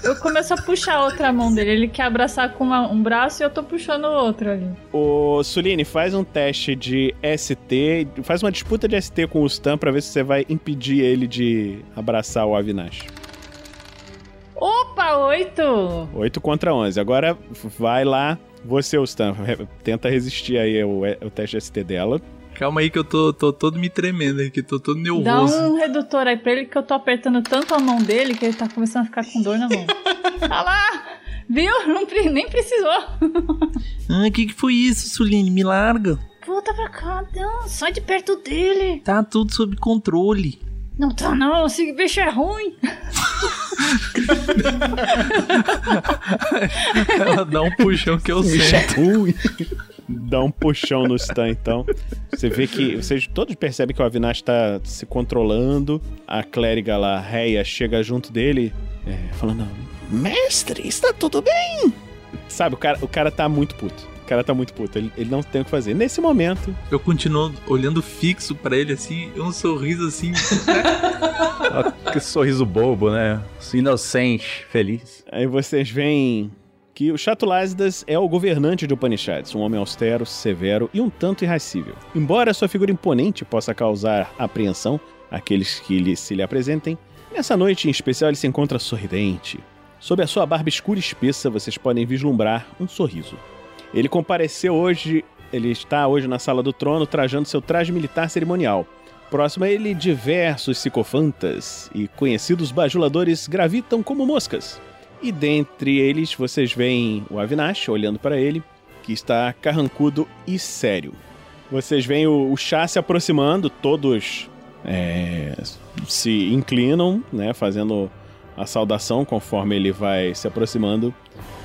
eu, eu começo a puxar a outra mão dele. Ele quer abraçar com uma- um braço e eu tô puxando o outro ali. Ô, Suline, faz um teste de ST, faz uma disputa de ST com o Stan pra ver se você vai impedir ele de abraçar o Avinash. Opa, oito! 8 contra 11. Agora vai lá, você, Stan, tenta resistir aí o, o teste ST dela. Calma aí que eu tô, tô todo me tremendo aqui, tô todo Dá nervoso. um redutor aí pra ele que eu tô apertando tanto a mão dele que ele tá começando a ficar com dor na mão. Olha lá! Viu? Não, nem precisou. Ah, o que, que foi isso, Suline? Me larga. Volta pra cá, não, sai de perto dele. Tá tudo sob controle. Não tá não, esse bicho é ruim. Ela dá um puxão que eu sei. Dá um puxão no Stan, então. Você vê que. Vocês todos percebem que o Avinash tá se controlando. A clériga lá, Reia, chega junto dele, é, falando: Mestre, está tudo bem? Sabe, o cara, o cara tá muito puto. O cara tá muito puto. Ele, ele não tem o que fazer. Nesse momento, Eu continuo olhando fixo pra ele assim, um sorriso assim. Que sorriso bobo, né? Inocente, feliz. Aí vocês veem que o Chatulasidas é o governante de Upanishads, um homem austero, severo e um tanto irracível. Embora sua figura imponente possa causar apreensão àqueles que lhe, se lhe apresentem, nessa noite em especial ele se encontra sorridente. Sob a sua barba escura e espessa, vocês podem vislumbrar um sorriso. Ele compareceu hoje, ele está hoje na sala do trono trajando seu traje militar cerimonial. Próximo a ele, diversos psicofantas e conhecidos bajuladores gravitam como moscas. E dentre eles vocês veem o Avinash olhando para ele, que está carrancudo e sério. Vocês veem o, o chá se aproximando, todos é, se inclinam, né, fazendo a saudação conforme ele vai se aproximando.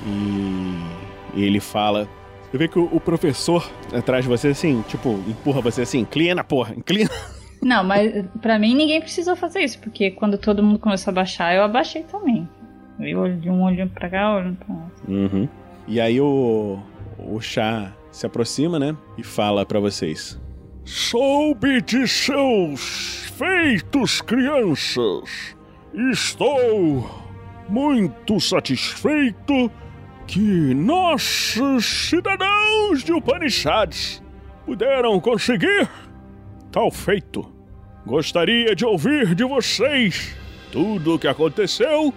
E, e ele fala. Você vê que o, o professor atrás de você, assim, tipo, empurra você assim, inclina, porra, inclina. Não, mas pra mim ninguém precisou fazer isso, porque quando todo mundo começou a baixar, eu abaixei também. Eu de um olhando pra cá, olhando pra lá. Uhum. E aí o, o chá se aproxima, né? E fala para vocês. Soube de seus feitos, crianças. Estou muito satisfeito que nossos cidadãos de Upanishads puderam conseguir tal feito. Gostaria de ouvir de vocês tudo o que aconteceu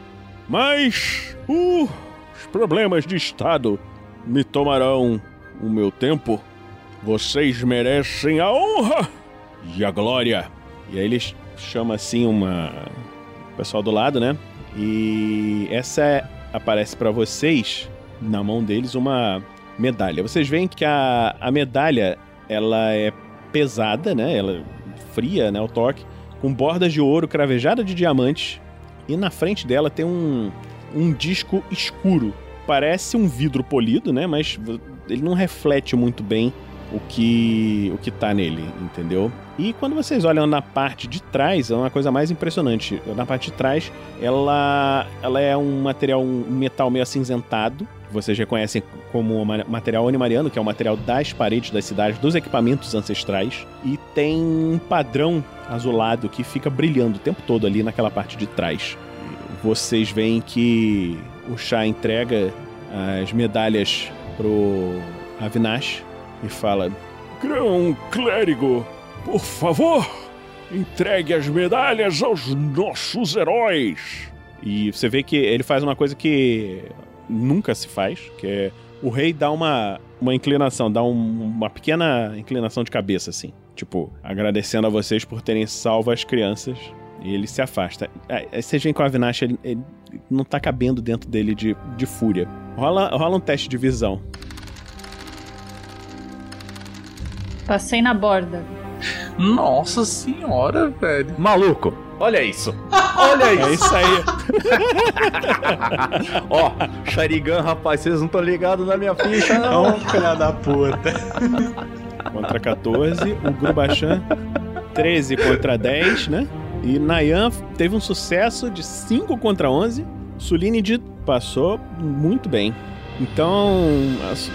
mas uh, os problemas de Estado me tomarão o meu tempo. Vocês merecem a honra e a glória. E aí ele chama assim uma. O pessoal do lado, né? E essa aparece para vocês, na mão deles, uma medalha. Vocês veem que a, a medalha ela é pesada, né? Ela é fria, né? O toque, com bordas de ouro cravejada de diamantes e na frente dela tem um, um disco escuro. Parece um vidro polido, né? Mas ele não reflete muito bem o que o que tá nele, entendeu? E quando vocês olham na parte de trás, é uma coisa mais impressionante. Na parte de trás, ela ela é um material um metal meio acinzentado, vocês reconhecem como material animariano, que é o material das paredes das cidades, dos equipamentos ancestrais, e tem um padrão azulado que fica brilhando o tempo todo ali naquela parte de trás. Vocês veem que o chá entrega as medalhas pro Avinash e fala: Grão clérigo, por favor, entregue as medalhas aos nossos heróis. E você vê que ele faz uma coisa que nunca se faz, que é o rei dá uma, uma inclinação, dá um, uma pequena inclinação de cabeça, assim. Tipo, agradecendo a vocês por terem salvo as crianças. E ele se afasta. Aí vocês veem que o Avinash ele, ele não tá cabendo dentro dele de, de fúria. Rola, rola um teste de visão. Passei na borda. Nossa senhora, velho. Maluco, olha isso. Olha isso. É isso aí. Ó, Sharigan, rapaz, vocês não estão ligados na minha ficha, não. Não, filha da puta. Contra 14. O Grubachan, 13 contra 10, né? E Nayan teve um sucesso de 5 contra 11. Suline passou muito bem. Então,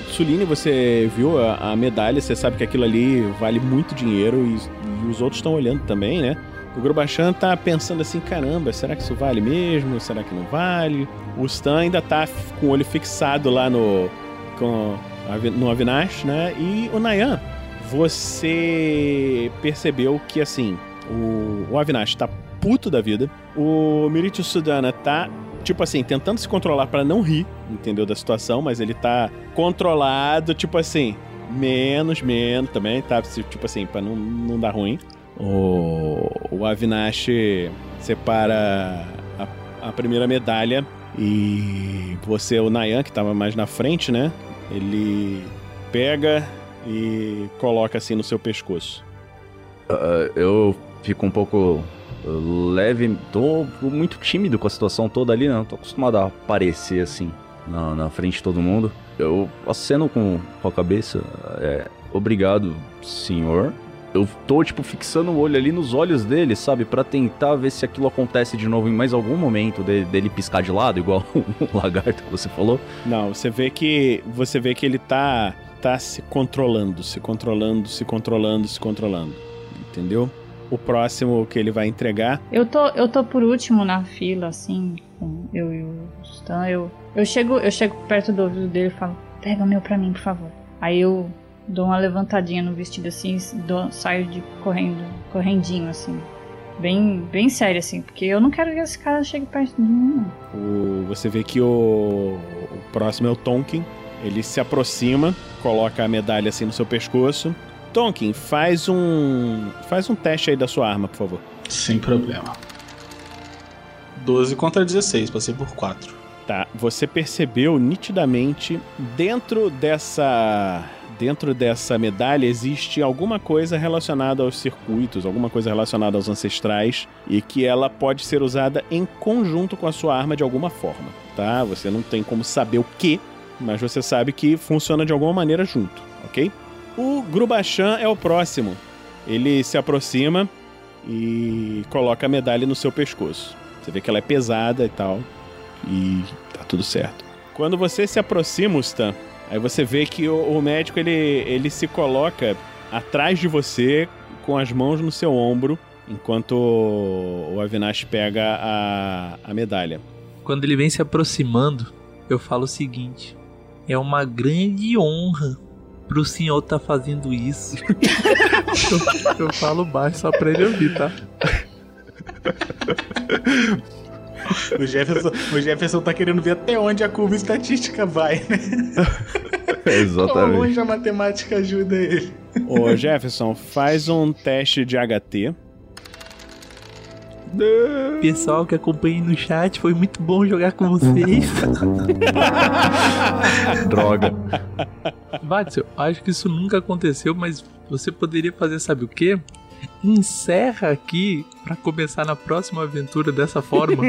Suline, você viu a, a, medalha, você sabe que aquilo ali vale muito dinheiro e, e os outros estão olhando também, né? O Grubachan tá pensando assim, caramba, será que isso vale mesmo? Será que não vale? O Stan ainda tá com o olho fixado lá no, com, no Avinash, né? E o Nayan, você percebeu que, assim, o, o Avinash tá puto da vida, o Miritio Sudana tá tipo assim, tentando se controlar para não rir, entendeu? Da situação, mas ele tá controlado, tipo assim, menos, menos também, tá? Tipo assim, pra não, não dar ruim. O, o Avinash separa a, a primeira medalha e você, o Nayan, que tava mais na frente, né? Ele pega e coloca assim no seu pescoço. Uh, eu fico um pouco leve, tô muito tímido com a situação toda ali, né? tô acostumado a aparecer assim na, na frente de todo mundo. Eu aceno com, com a cabeça, é, obrigado, senhor. Eu tô, tipo, fixando o olho ali nos olhos dele, sabe? para tentar ver se aquilo acontece de novo em mais algum momento dele, dele piscar de lado, igual o lagarto que você falou. Não, você vê que. Você vê que ele tá. tá se controlando, se controlando, se controlando, se controlando. Entendeu? O próximo que ele vai entregar. Eu tô, eu tô por último na fila, assim, eu e o Então eu, eu, chego, eu chego perto do ouvido dele e falo: pega o meu pra mim, por favor. Aí eu dou uma levantadinha no vestido assim, dou, saio de correndo, correndinho assim. Bem, bem sério assim, porque eu não quero que esse cara chegue perto de mim. Não. O, você vê que o, o próximo é o Tonkin. Ele se aproxima, coloca a medalha assim no seu pescoço. Tonkin, faz um. Faz um teste aí da sua arma, por favor. Sem problema. 12 contra 16, passei por 4. Tá, você percebeu nitidamente dentro dessa dentro dessa medalha existe alguma coisa relacionada aos circuitos, alguma coisa relacionada aos ancestrais e que ela pode ser usada em conjunto com a sua arma de alguma forma, tá? Você não tem como saber o que, mas você sabe que funciona de alguma maneira junto, ok? O Grubachan é o próximo. Ele se aproxima e coloca a medalha no seu pescoço. Você vê que ela é pesada e tal. E tá tudo certo. Quando você se aproxima, Stan, aí você vê que o, o, médico ele, ele se coloca atrás de você com as mãos no seu ombro, enquanto o, Avinash pega a, a medalha. Quando ele vem se aproximando, eu falo o seguinte: é uma grande honra pro senhor tá fazendo isso. eu, eu falo baixo só pra ele ouvir, tá? O Jefferson, o Jefferson tá querendo ver até onde a curva estatística vai, né? Exatamente. Quão longe a matemática ajuda ele. Ô Jefferson, faz um teste de HT. Pessoal que acompanha no chat, foi muito bom jogar com vocês. Droga. Batzel, acho que isso nunca aconteceu, mas você poderia fazer, sabe o quê? encerra aqui para começar na próxima aventura dessa forma.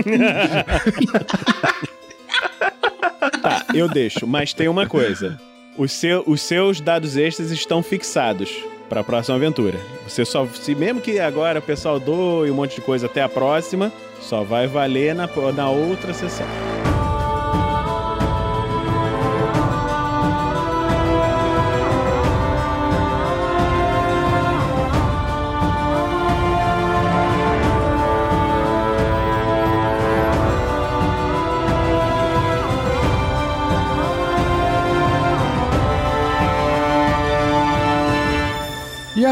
tá, eu deixo, mas tem uma coisa. Os, seu, os seus dados extras estão fixados para a próxima aventura. Você só, se mesmo que agora o pessoal doe um monte de coisa até a próxima, só vai valer na, na outra sessão.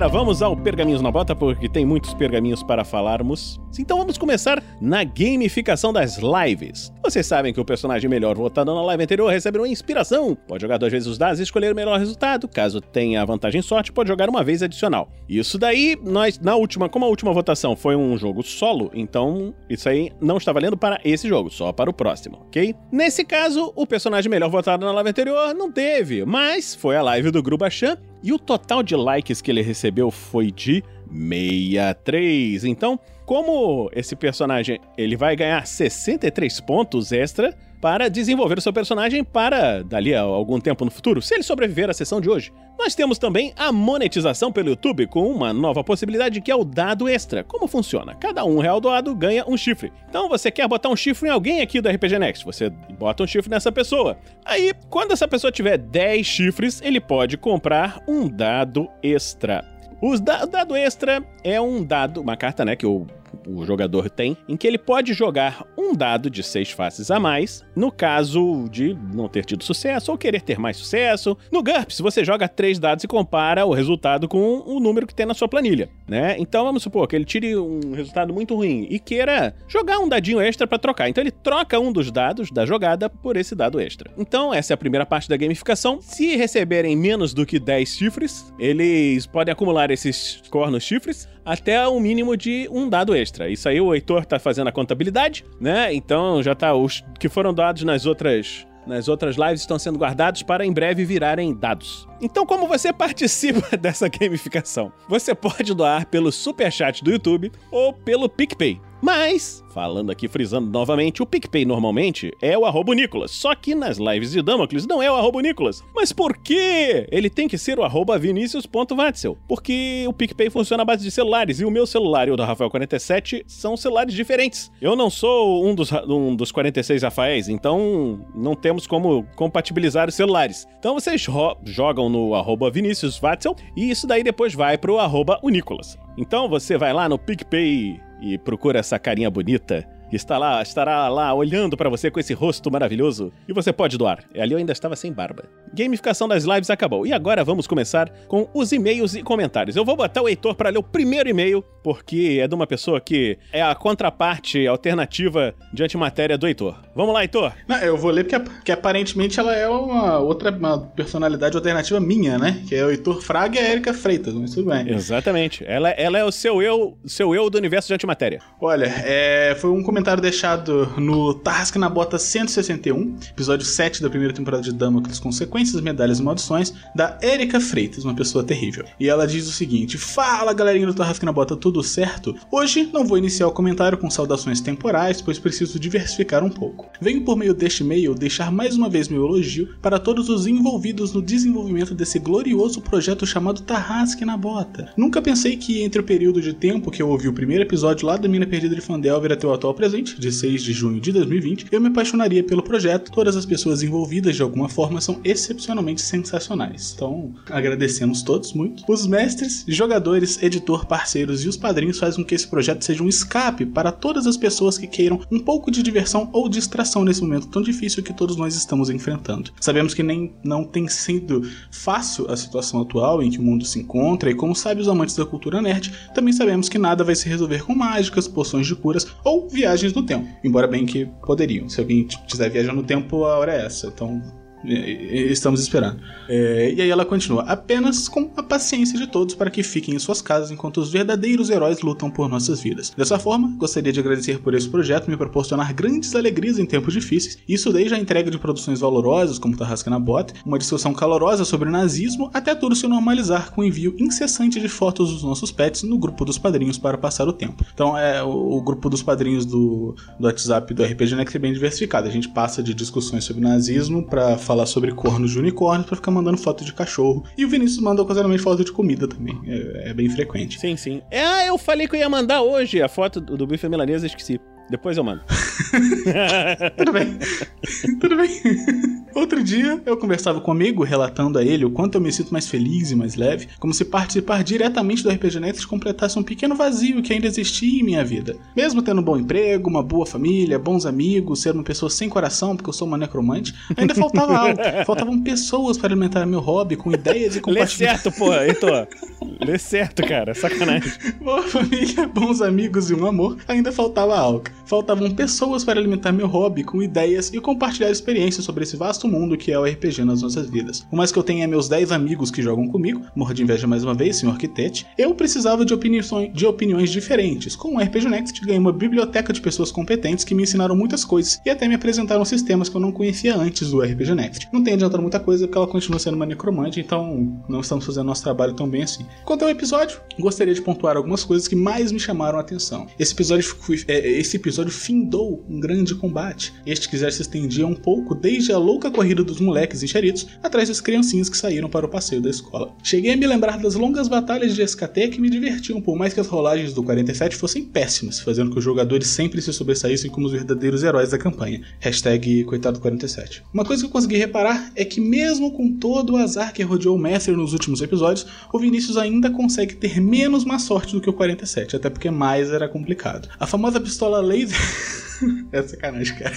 Galera, vamos ao Pergaminhos na Bota, porque tem muitos pergaminhos para falarmos. Então vamos começar na gamificação das lives. Vocês sabem que o personagem melhor votado na live anterior recebe uma inspiração. Pode jogar duas vezes os dados e escolher o melhor resultado. Caso tenha vantagem sorte, pode jogar uma vez adicional. Isso daí, nós, na última, como a última votação foi um jogo solo, então isso aí não está valendo para esse jogo, só para o próximo, ok? Nesse caso, o personagem melhor votado na live anterior não teve, mas foi a live do Grubachan e o total de likes que ele recebeu foi de 63. Então, como esse personagem ele vai ganhar 63 pontos extra para desenvolver o seu personagem para dali a algum tempo no futuro, se ele sobreviver à sessão de hoje. Nós temos também a monetização pelo YouTube com uma nova possibilidade que é o dado extra. Como funciona? Cada um real doado ganha um chifre. Então você quer botar um chifre em alguém aqui do RPG Next, você bota um chifre nessa pessoa. Aí, quando essa pessoa tiver 10 chifres, ele pode comprar um dado extra. O dado extra é um dado, uma carta, né, que o o jogador tem, em que ele pode jogar um dado de seis faces a mais, no caso de não ter tido sucesso ou querer ter mais sucesso. No GURPS, você joga três dados e compara o resultado com o número que tem na sua planilha, né? Então vamos supor que ele tire um resultado muito ruim e queira jogar um dadinho extra para trocar. Então ele troca um dos dados da jogada por esse dado extra. Então essa é a primeira parte da gamificação. Se receberem menos do que 10 chifres, eles podem acumular esses cornos chifres até o mínimo de um dado extra. Isso aí o Heitor tá fazendo a contabilidade, né? Então já tá os que foram dados nas outras nas outras lives estão sendo guardados para em breve virarem dados. Então, como você participa dessa gamificação? Você pode doar pelo Superchat do YouTube ou pelo PicPay. Mas, falando aqui, frisando novamente, o PicPay normalmente é o arroba Nicolas. Só que nas lives de Damocles não é o arroba Nicolas. Mas por quê? Ele tem que ser o arroba vinicius.vatzel. Porque o PicPay funciona à base de celulares. E o meu celular e o do Rafael47 são celulares diferentes. Eu não sou um dos, um dos 46 Rafaéis, então não temos como compatibilizar os celulares. Então vocês jogam no arroba Vinicius Vatzel e isso daí depois vai pro arroba Nicolas. Então você vai lá no PicPay e procura essa carinha bonita que está lá, estará lá olhando para você com esse rosto maravilhoso e você pode doar. Ali eu ainda estava sem barba. Gamificação das lives acabou. E agora vamos começar com os e-mails e comentários. Eu vou botar o Heitor para ler o primeiro e-mail, porque é de uma pessoa que é a contraparte alternativa de antimatéria do Heitor. Vamos lá, Heitor. Não, eu vou ler porque, porque aparentemente ela é uma outra uma personalidade alternativa minha, né? Que é o Heitor Fraga e a Erika Freitas, mas tudo bem. Exatamente. Ela, ela é o seu eu, seu eu do universo de antimatéria. Olha, é, foi um comentário comentário deixado no Tarrasque na Bota 161, episódio 7 da primeira temporada de Damocles Consequências, Medalhas e Maldições, da Erika Freitas, uma pessoa terrível. E ela diz o seguinte: Fala galerinha do Tarrasque na Bota, tudo certo? Hoje não vou iniciar o comentário com saudações temporais, pois preciso diversificar um pouco. Venho por meio deste e-mail deixar mais uma vez meu elogio para todos os envolvidos no desenvolvimento desse glorioso projeto chamado Tarrasque na Bota. Nunca pensei que entre o período de tempo que eu ouvi o primeiro episódio lá da Mina Perdida de Fandelver até o atual presente, de 6 de junho de 2020, eu me apaixonaria pelo projeto. Todas as pessoas envolvidas de alguma forma são excepcionalmente sensacionais. Então, agradecemos todos muito. Os mestres, jogadores, editor, parceiros e os padrinhos fazem com que esse projeto seja um escape para todas as pessoas que queiram um pouco de diversão ou distração nesse momento tão difícil que todos nós estamos enfrentando. Sabemos que nem não tem sido fácil a situação atual em que o mundo se encontra e como sabe os amantes da cultura nerd, também sabemos que nada vai se resolver com mágicas, poções de curas ou viagens no tempo. Embora bem que poderiam. Se alguém quiser viajar no tempo, a hora é essa. Então Estamos esperando. É, e aí ela continua: apenas com a paciência de todos para que fiquem em suas casas enquanto os verdadeiros heróis lutam por nossas vidas. Dessa forma, gostaria de agradecer por esse projeto me proporcionar grandes alegrias em tempos difíceis. Isso desde a entrega de produções valorosas, como Tarrasca na Bota, uma discussão calorosa sobre nazismo, até tudo se normalizar com o envio incessante de fotos dos nossos pets no grupo dos padrinhos para passar o tempo. Então, é o, o grupo dos padrinhos do, do WhatsApp do RPG Next é bem diversificado. A gente passa de discussões sobre nazismo para falar sobre cornos de unicórnios para ficar mandando foto de cachorro. E o Vinícius manda ocasionalmente foto de comida também. É, é, bem frequente. Sim, sim. É, eu falei que eu ia mandar hoje a foto do, do bife milanesa, esqueci. Depois eu mando. Tudo bem. Tudo bem. Outro dia, eu conversava com um amigo, relatando a ele o quanto eu me sinto mais feliz e mais leve, como se participar diretamente do RPG Next completasse um pequeno vazio que ainda existia em minha vida. Mesmo tendo um bom emprego, uma boa família, bons amigos, ser uma pessoa sem coração, porque eu sou uma necromante, ainda faltava algo. Faltavam pessoas para alimentar meu hobby com ideias e compartilhar. Lê certo, pô, Heitor. Lê certo, cara. Sacanagem. Boa família, bons amigos e um amor, ainda faltava algo. Faltavam pessoas para alimentar meu hobby com ideias e compartilhar experiências sobre esse vasto mundo que é o RPG nas nossas vidas. Por mais que eu tenha meus 10 amigos que jogam comigo, morro de inveja mais uma vez, senhor arquitete, eu precisava de opiniões, de opiniões diferentes. Com o RPG Next, ganhei uma biblioteca de pessoas competentes que me ensinaram muitas coisas e até me apresentaram sistemas que eu não conhecia antes do RPG Next. Não tem adiantado muita coisa porque ela continua sendo uma necromante, então não estamos fazendo nosso trabalho tão bem assim. Quanto ao episódio, gostaria de pontuar algumas coisas que mais me chamaram a atenção. Esse episódio, é, esse episódio findou um grande combate. Este quiser se estendia um pouco desde a louca corrida dos moleques enxeritos atrás das criancinhas que saíram para o passeio da escola. Cheguei a me lembrar das longas batalhas de SKT que me divertiam, por mais que as rolagens do 47 fossem péssimas, fazendo que os jogadores sempre se sobressaíssem como os verdadeiros heróis da campanha. Hashtag coitado 47. Uma coisa que eu consegui reparar é que mesmo com todo o azar que rodeou o Mestre nos últimos episódios, o Vinícius ainda consegue ter menos má sorte do que o 47, até porque mais era complicado. A famosa pistola laser believe é sacanagem, cara.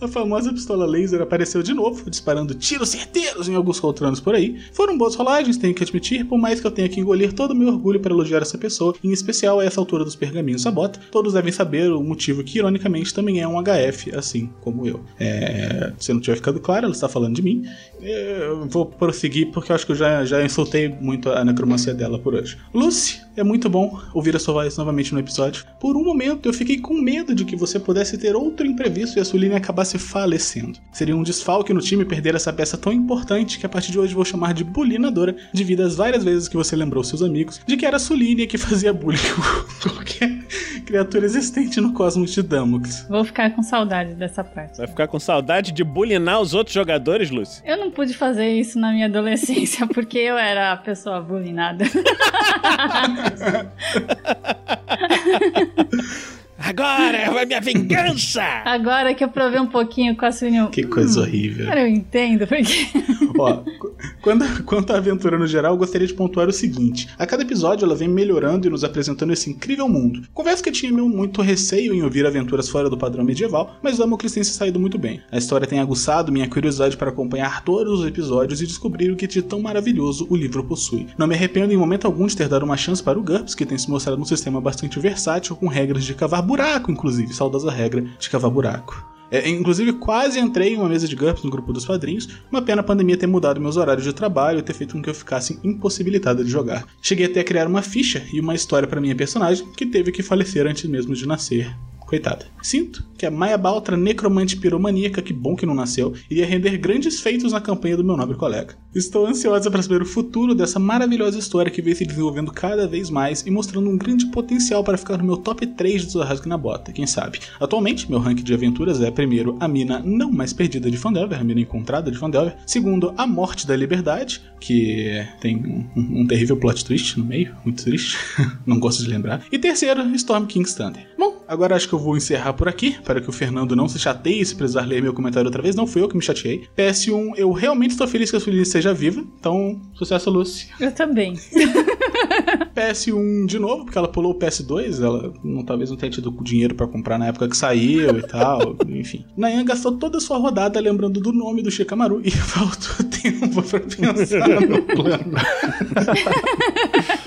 A famosa pistola laser apareceu de novo, disparando tiros certeiros em alguns Coltranos por aí. Foram boas rolagens, tenho que admitir, por mais que eu tenha que engolir todo o meu orgulho para elogiar essa pessoa, em especial a essa altura dos pergaminhos sabota. Todos devem saber o motivo que, ironicamente, também é um HF, assim como eu. É, se não tiver ficado claro, ela está falando de mim. Eu vou prosseguir porque eu acho que eu já, já insultei muito a necromancia dela por hoje. Lucy, é muito bom ouvir a sua voz novamente no episódio. Por um momento eu fiquei com medo de que você pudesse ter outro imprevisto e a Suline acabasse falecendo. Seria um desfalque no time perder essa peça tão importante que a partir de hoje vou chamar de bulinadora, devido às várias vezes que você lembrou seus amigos de que era a Suline que fazia bullying com qualquer criatura existente no cosmos de Damocles. Vou ficar com saudade dessa parte. Vai ficar com saudade de bulinar os outros jogadores, Lúcio? Eu não pude fazer isso na minha adolescência porque eu era a pessoa bulinada. Agora vai minha vingança! Agora que eu provei um pouquinho com a Suninho. Que coisa horrível. Cara, eu entendo, porque. Ó, qu- quando, quanto à aventura no geral, eu gostaria de pontuar o seguinte: a cada episódio ela vem melhorando e nos apresentando esse incrível mundo. Confesso que eu tinha meu muito receio em ouvir aventuras fora do padrão medieval, mas o Damocles tem se saído muito bem. A história tem aguçado minha curiosidade para acompanhar todos os episódios e descobrir o que de tão maravilhoso o livro possui. Não me arrependo em momento algum de ter dado uma chance para o GURPS, que tem se mostrado um sistema bastante versátil, com regras de cavar buraco, inclusive, saudosa regra de cavar buraco. É, inclusive, quase entrei em uma mesa de GURPS no grupo dos padrinhos. Uma pena a pandemia ter mudado meus horários de trabalho e ter feito com que eu ficasse impossibilitada de jogar. Cheguei até a criar uma ficha e uma história para minha personagem, que teve que falecer antes mesmo de nascer. Coitada. Sinto que a Maia Baltra, necromante piromaníaca, que bom que não nasceu, iria render grandes feitos na campanha do meu nobre colega. Estou ansiosa para saber o futuro dessa maravilhosa história que vem se desenvolvendo cada vez mais e mostrando um grande potencial para ficar no meu top 3 do Zorrasco na Bota, quem sabe. Atualmente, meu ranking de aventuras é, primeiro, a mina não mais perdida de Fandelver, a mina encontrada de Fandelver. Segundo, a morte da liberdade, que tem um, um- um terrível plot twist no meio, muito triste, não gosto de lembrar. E terceiro, Storm King's Thunder. Bom, agora acho que eu vou encerrar por aqui, para que o Fernando não se chateie se precisar ler meu comentário outra vez. Não fui eu que me chateei. PS1, eu realmente estou feliz que a Sueli seja viva, então sucesso, Lucy. Eu também. PS1 de novo, porque ela pulou o PS2, ela não, talvez não tenha tido dinheiro pra comprar na época que saiu e tal, enfim. Nayan gastou toda a sua rodada lembrando do nome do Shikamaru e faltou tempo pra pensar no plano.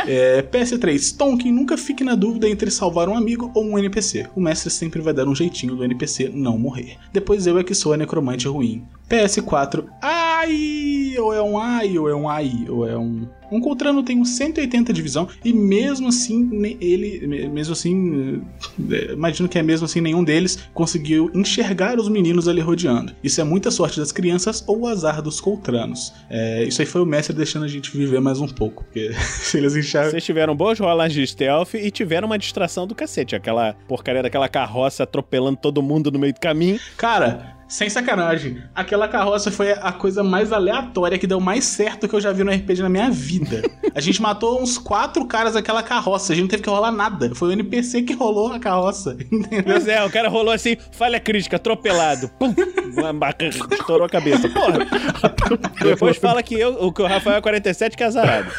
É, PS3, Tonkin, nunca fique na dúvida entre salvar um amigo ou um NPC. O mestre sempre vai dar um jeitinho do NPC não morrer. Depois eu é que sou a necromante ruim. PS4, ai, ou é um ai, ou é um ai, ou é um. Um Coltrano tem um 180 de visão e mesmo assim ele, me- mesmo assim, eh, imagino que é mesmo assim nenhum deles conseguiu enxergar os meninos ali rodeando. Isso é muita sorte das crianças ou o azar dos Coltranos. É, isso aí foi o mestre deixando a gente viver mais um pouco, porque se eles enxergam Vocês tiveram boas rolagens de stealth e tiveram uma distração do cacete. Aquela porcaria daquela carroça atropelando todo mundo no meio do caminho. Cara, sem sacanagem, aquela carroça foi a coisa mais aleatória que deu mais certo que eu já vi no RPG na minha vida. A gente matou uns quatro caras naquela carroça, a gente não teve que rolar nada. Foi o NPC que rolou a carroça, entendeu? Pois é, o cara rolou assim, falha crítica, atropelado. Pum! Estourou a cabeça. Porra! Depois fala que, eu, o que o Rafael é 47 que é azarado.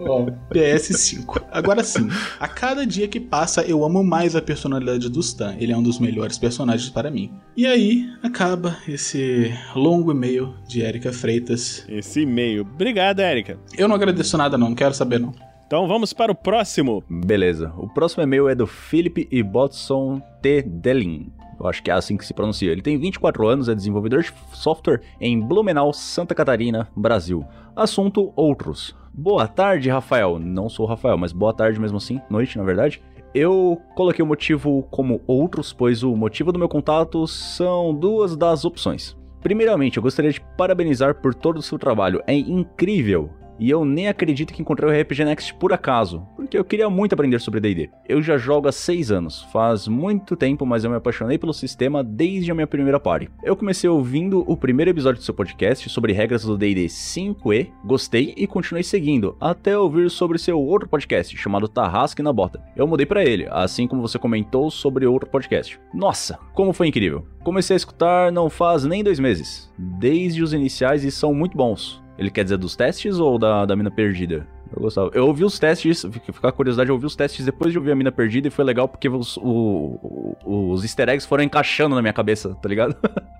Ó, PS5. Agora sim, a cada dia que passa eu amo mais a personalidade do Stan. Ele é um dos melhores personagens para mim. E aí acaba esse longo e-mail de Erika Freitas. Esse e-mail. Obrigado, Érica. Eu não agradeço nada não, não quero saber não. Então vamos para o próximo. Beleza. O próximo e-mail é do Philip Ibotson T. Delin. Eu acho que é assim que se pronuncia. Ele tem 24 anos, é desenvolvedor de software em Blumenau, Santa Catarina, Brasil. Assunto: outros. Boa tarde, Rafael. Não sou o Rafael, mas boa tarde mesmo assim. Noite, na verdade. Eu coloquei o motivo como outros, pois o motivo do meu contato são duas das opções. Primeiramente, eu gostaria de parabenizar por todo o seu trabalho. É incrível e eu nem acredito que encontrei o RPG Next por acaso, porque eu queria muito aprender sobre D&D. Eu já jogo há 6 anos, faz muito tempo, mas eu me apaixonei pelo sistema desde a minha primeira party. Eu comecei ouvindo o primeiro episódio do seu podcast sobre regras do D&D 5e, gostei e continuei seguindo, até ouvir sobre seu outro podcast, chamado Tarrasque na Bota. Eu mudei pra ele, assim como você comentou sobre outro podcast. Nossa, como foi incrível! Comecei a escutar não faz nem dois meses, desde os iniciais e são muito bons. Ele quer dizer dos testes ou da, da mina perdida? Eu gostava. Eu ouvi os testes, fica fica a curiosidade, eu ouvi os testes depois de ouvir a mina perdida e foi legal porque os, o- o- os easter eggs foram encaixando na minha cabeça, tá ligado?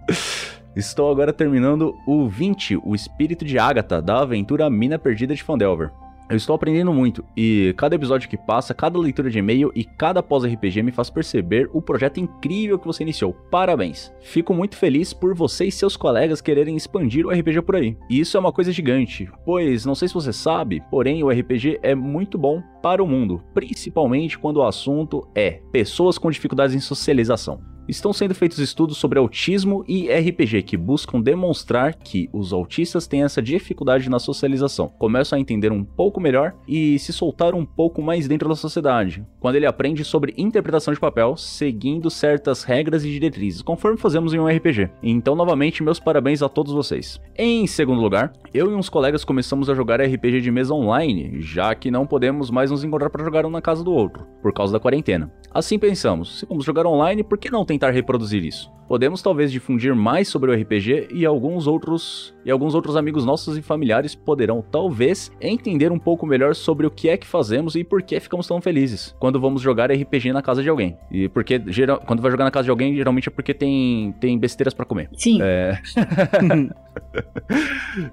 Estou agora terminando o 20, o espírito de Agatha, da aventura Mina Perdida de Fandelver. Eu estou aprendendo muito e cada episódio que passa, cada leitura de e-mail e cada pós-RPG me faz perceber o projeto incrível que você iniciou. Parabéns! Fico muito feliz por você e seus colegas quererem expandir o RPG por aí. E isso é uma coisa gigante, pois não sei se você sabe, porém o RPG é muito bom para o mundo, principalmente quando o assunto é pessoas com dificuldades em socialização. Estão sendo feitos estudos sobre autismo e RPG que buscam demonstrar que os autistas têm essa dificuldade na socialização, começam a entender um pouco melhor e se soltar um pouco mais dentro da sociedade, quando ele aprende sobre interpretação de papel, seguindo certas regras e diretrizes, conforme fazemos em um RPG. Então, novamente, meus parabéns a todos vocês. Em segundo lugar, eu e uns colegas começamos a jogar RPG de mesa online, já que não podemos mais nos encontrar para jogar um na casa do outro, por causa da quarentena. Assim pensamos, se vamos jogar online, por que não tentar reproduzir isso? Podemos talvez difundir mais sobre o RPG e alguns outros e alguns outros amigos nossos e familiares poderão talvez entender um pouco melhor sobre o que é que fazemos e por que ficamos tão felizes quando vamos jogar RPG na casa de alguém. E porque geral, quando vai jogar na casa de alguém, geralmente é porque tem tem besteiras para comer. Sim. É...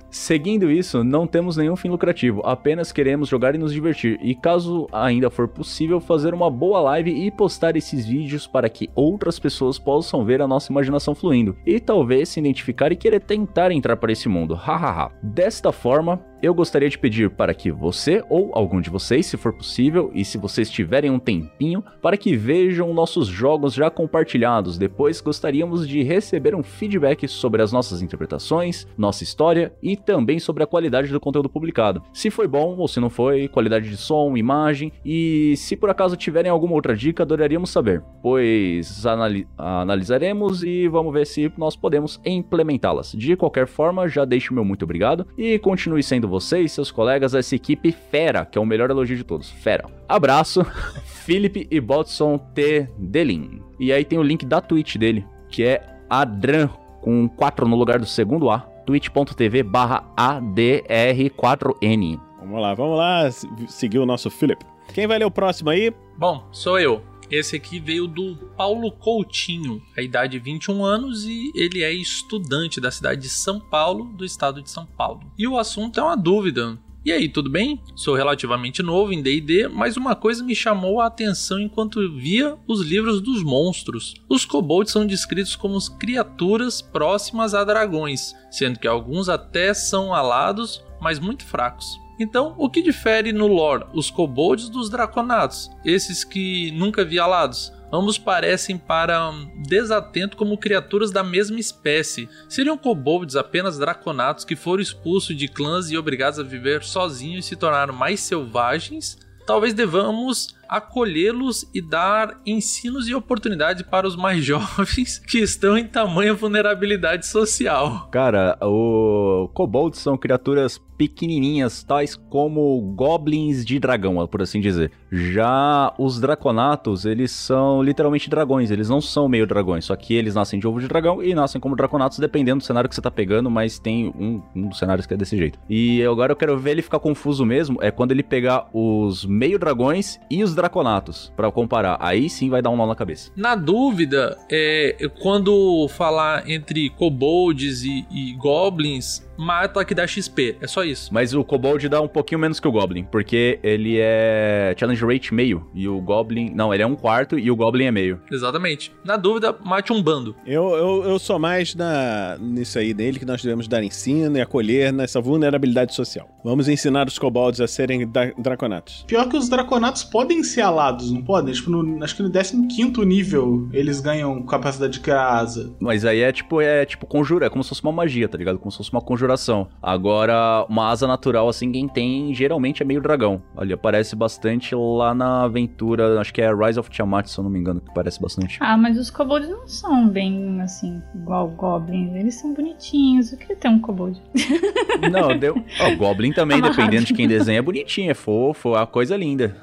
Seguindo isso, não temos nenhum fim lucrativo, apenas queremos jogar e nos divertir. E caso ainda for possível, fazer uma boa live e postar esses vídeos para que outras pessoas possam ver a nossa imaginação fluindo e talvez se identificar e querer tentar entrar para esse mundo. Hahaha. Desta forma, eu gostaria de pedir para que você ou algum de vocês, se for possível, e se vocês tiverem um tempinho, para que vejam nossos jogos já compartilhados. Depois gostaríamos de receber um feedback sobre as nossas interpretações, nossa história e também sobre a qualidade do conteúdo publicado. Se foi bom ou se não foi, qualidade de som, imagem e se por acaso tiverem alguma outra dica, adoraríamos saber, pois anali analisaremos e vamos ver se nós podemos implementá-las. De qualquer forma, já deixo meu muito obrigado e continue sendo você e seus colegas essa equipe fera, que é o melhor elogio de todos. Fera. Abraço, Felipe e Botson T. Delin. E aí tem o link da Twitch dele, que é Adran, com 4 no lugar do segundo A, twitch.tv barra ADR4N. Vamos lá, vamos lá seguir o nosso Felipe. Quem vai ler o próximo aí? Bom, sou eu. Esse aqui veio do Paulo Coutinho, a idade 21 anos e ele é estudante da cidade de São Paulo, do estado de São Paulo. E o assunto é uma dúvida. E aí, tudo bem? Sou relativamente novo em D&D, mas uma coisa me chamou a atenção enquanto via os livros dos monstros. Os kobolds são descritos como criaturas próximas a dragões, sendo que alguns até são alados, mas muito fracos. Então, o que difere no lore os kobolds dos draconatos, esses que nunca vi alados? Ambos parecem para um, desatento como criaturas da mesma espécie. Seriam kobolds apenas draconatos que foram expulsos de clãs e obrigados a viver sozinhos e se tornaram mais selvagens? Talvez devamos acolhê-los e dar ensinos e oportunidades para os mais jovens que estão em tamanha vulnerabilidade social. Cara, o kobolds são criaturas pequenininhas, tais como goblins de dragão, por assim dizer. Já os draconatos, eles são literalmente dragões, eles não são meio dragões, só que eles nascem de ovo de dragão e nascem como draconatos dependendo do cenário que você tá pegando, mas tem um, um dos cenários que é desse jeito. E agora eu quero ver ele ficar confuso mesmo, é quando ele pegar os meio dragões e os draconatos para comparar. Aí sim vai dar um nó na cabeça. Na dúvida, é quando falar entre kobolds e, e goblins, mata que dá XP. É só isso. Mas o Kobold dá um pouquinho menos que o Goblin, porque ele é challenge rate meio. E o Goblin. Não, ele é um quarto e o Goblin é meio. Exatamente. Na dúvida, mate um bando. Eu, eu, eu sou mais na, nisso aí dele que nós devemos dar ensino e acolher nessa vulnerabilidade social. Vamos ensinar os kobolds a serem draconatos. Pior que os draconatos podem ser alados, não podem? Tipo, no, acho que no 15 nível eles ganham capacidade de criar asa. Mas aí é tipo, é tipo conjura, é como se fosse uma magia, tá ligado? Como se fosse uma conjuração. Agora, uma asa natural assim, quem tem geralmente é meio dragão. Ali aparece bastante lá na aventura, acho que é Rise of Tiamat, se eu não me engano, que aparece bastante. Ah, mas os kobolds não são bem assim, igual goblins. Eles são bonitinhos. Eu queria ter um kobold. Não, deu. Ó, Goblin também, dependendo de quem desenha, é bonitinho, é fofo, é uma coisa linda.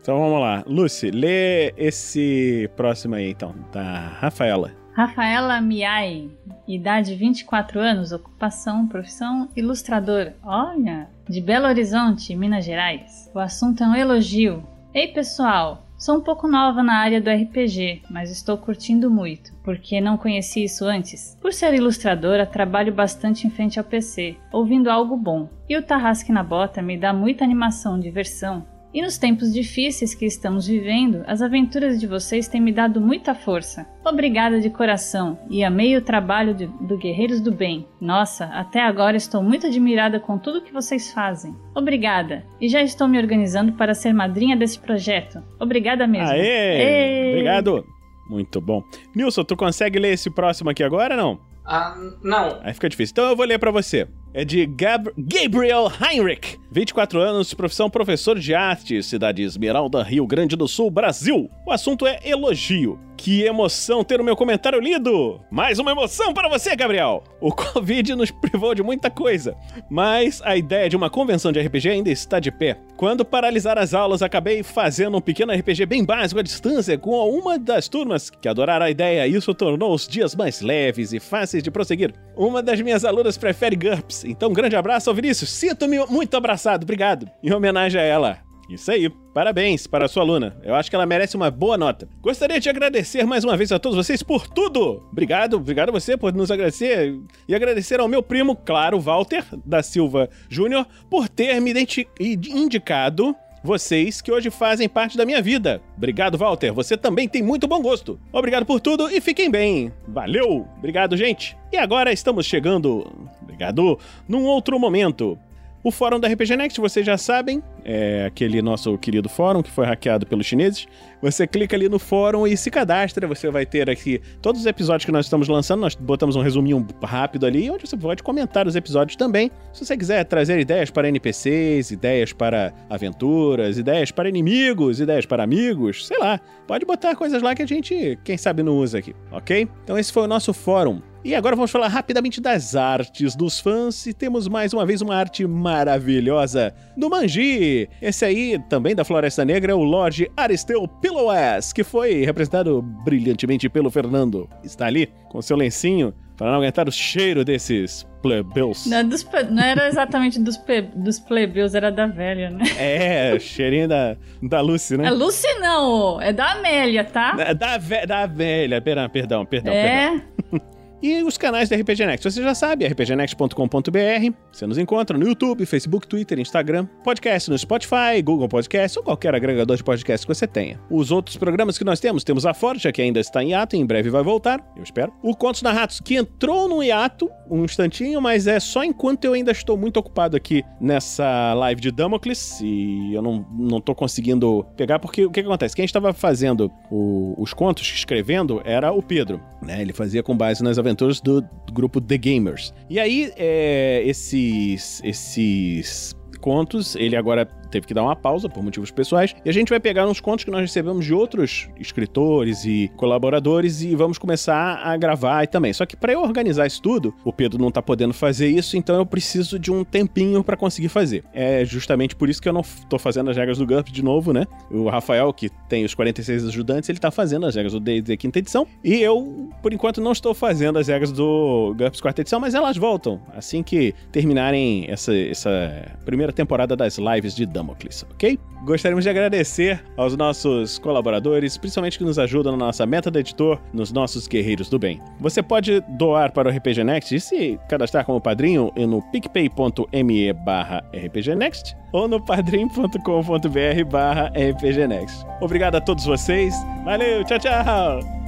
Então vamos lá. Lucy, lê esse próximo aí então, da Rafaela. Rafaela Miai, idade 24 anos, ocupação, profissão, ilustrador. Olha, de Belo Horizonte, Minas Gerais. O assunto é um elogio. Ei pessoal, Sou um pouco nova na área do RPG, mas estou curtindo muito, porque não conheci isso antes. Por ser ilustradora, trabalho bastante em frente ao PC, ouvindo algo bom. E o Tarrasque na Bota me dá muita animação, diversão, e nos tempos difíceis que estamos vivendo, as aventuras de vocês têm me dado muita força. Obrigada de coração e amei o trabalho de, do Guerreiros do Bem. Nossa, até agora estou muito admirada com tudo que vocês fazem. Obrigada. E já estou me organizando para ser madrinha desse projeto. Obrigada mesmo. Aê! Aê! Obrigado. Muito bom. Nilson, tu consegue ler esse próximo aqui agora não? Ah, não. Aí fica difícil. Então eu vou ler pra você. É de Gab Gabriel Heinrich, 24 anos, profissão professor de arte, cidade Esmeralda, Rio Grande do Sul, Brasil. O assunto é elogio. Que emoção ter o meu comentário lido! Mais uma emoção para você, Gabriel! O Covid nos privou de muita coisa, mas a ideia de uma convenção de RPG ainda está de pé. Quando paralisar as aulas, acabei fazendo um pequeno RPG bem básico à distância com uma das turmas que adoraram a ideia. Isso tornou os dias mais leves e fáceis de prosseguir. Uma das minhas alunas prefere GURPS, então grande abraço ao Vinícius. Sinto-me muito abraçado, obrigado. Em homenagem a ela. Isso aí. Parabéns para a sua aluna. Eu acho que ela merece uma boa nota. Gostaria de agradecer mais uma vez a todos vocês por tudo. Obrigado, obrigado a você por nos agradecer e agradecer ao meu primo, claro, Walter da Silva Júnior, por ter me indicado vocês que hoje fazem parte da minha vida. Obrigado, Walter. Você também tem muito bom gosto. Obrigado por tudo e fiquem bem. Valeu. Obrigado, gente. E agora estamos chegando, obrigado, num outro momento. O fórum da RPG Next, vocês já sabem, é aquele nosso querido fórum que foi hackeado pelos chineses. Você clica ali no fórum e se cadastra. Você vai ter aqui todos os episódios que nós estamos lançando. Nós botamos um resuminho rápido ali, onde você pode comentar os episódios também. Se você quiser trazer ideias para NPCs, ideias para aventuras, ideias para inimigos, ideias para amigos, sei lá. Pode botar coisas lá que a gente, quem sabe, não usa aqui, ok? Então esse foi o nosso fórum. E agora vamos falar rapidamente das artes dos fãs e temos mais uma vez uma arte maravilhosa do Manji. Esse aí, também da Floresta Negra, é o Lorde Aristeu Piloas, que foi representado brilhantemente pelo Fernando. Está ali com seu lencinho para não aguentar o cheiro desses plebeus. Não, dos, não era exatamente dos, dos plebeus, era da velha, né? É, cheirinho da, da Lucy, né? É Lucy não, é da Amélia, tá? Da, da, da Amélia, perdão, perdão, perdão. É. Perdão. E os canais da RPG Next, você já sabe, rpgnext.com.br. Você nos encontra no YouTube, Facebook, Twitter, Instagram, podcast no Spotify, Google Podcast ou qualquer agregador de podcast que você tenha. Os outros programas que nós temos, temos a Forja, que ainda está em hiato e em breve vai voltar, eu espero. O Contos Narratos, que entrou no hiato um instantinho, mas é só enquanto eu ainda estou muito ocupado aqui nessa live de Damocles e eu não, não tô conseguindo pegar, porque o que, que acontece? Quem estava fazendo o, os contos, escrevendo, era o Pedro, né? Ele fazia com base nas aventuras do, grupo The Gamers. E aí, é, esses, esses contos, ele agora teve que dar uma pausa por motivos pessoais. E a gente vai pegar uns contos que nós recebemos de outros escritores e colaboradores e vamos começar a gravar também. Só que para eu organizar isso tudo, o Pedro não tá podendo fazer isso, então eu preciso de um tempinho para conseguir fazer. É justamente por isso que eu não tô fazendo as regras do GURP de novo, né? O Rafael, que tem os 46 ajudantes, ele tá fazendo as regras do D&D quinta edição. E eu, por enquanto, não estou fazendo as regras do GURPS quarta edição, mas elas voltam assim que terminarem essa, essa primeira temporada das lives de Damocles, ok? Gostaríamos de agradecer aos nossos colaboradores, principalmente que nos ajudam na nossa meta do editor, nos nossos guerreiros do bem. Você pode doar para o RPG Next e se cadastrar como padrinho no picpay.me barra rpgnext ou no padrim.com.br barra rpgnext. Obrigado a todos vocês, valeu, tchau, tchau!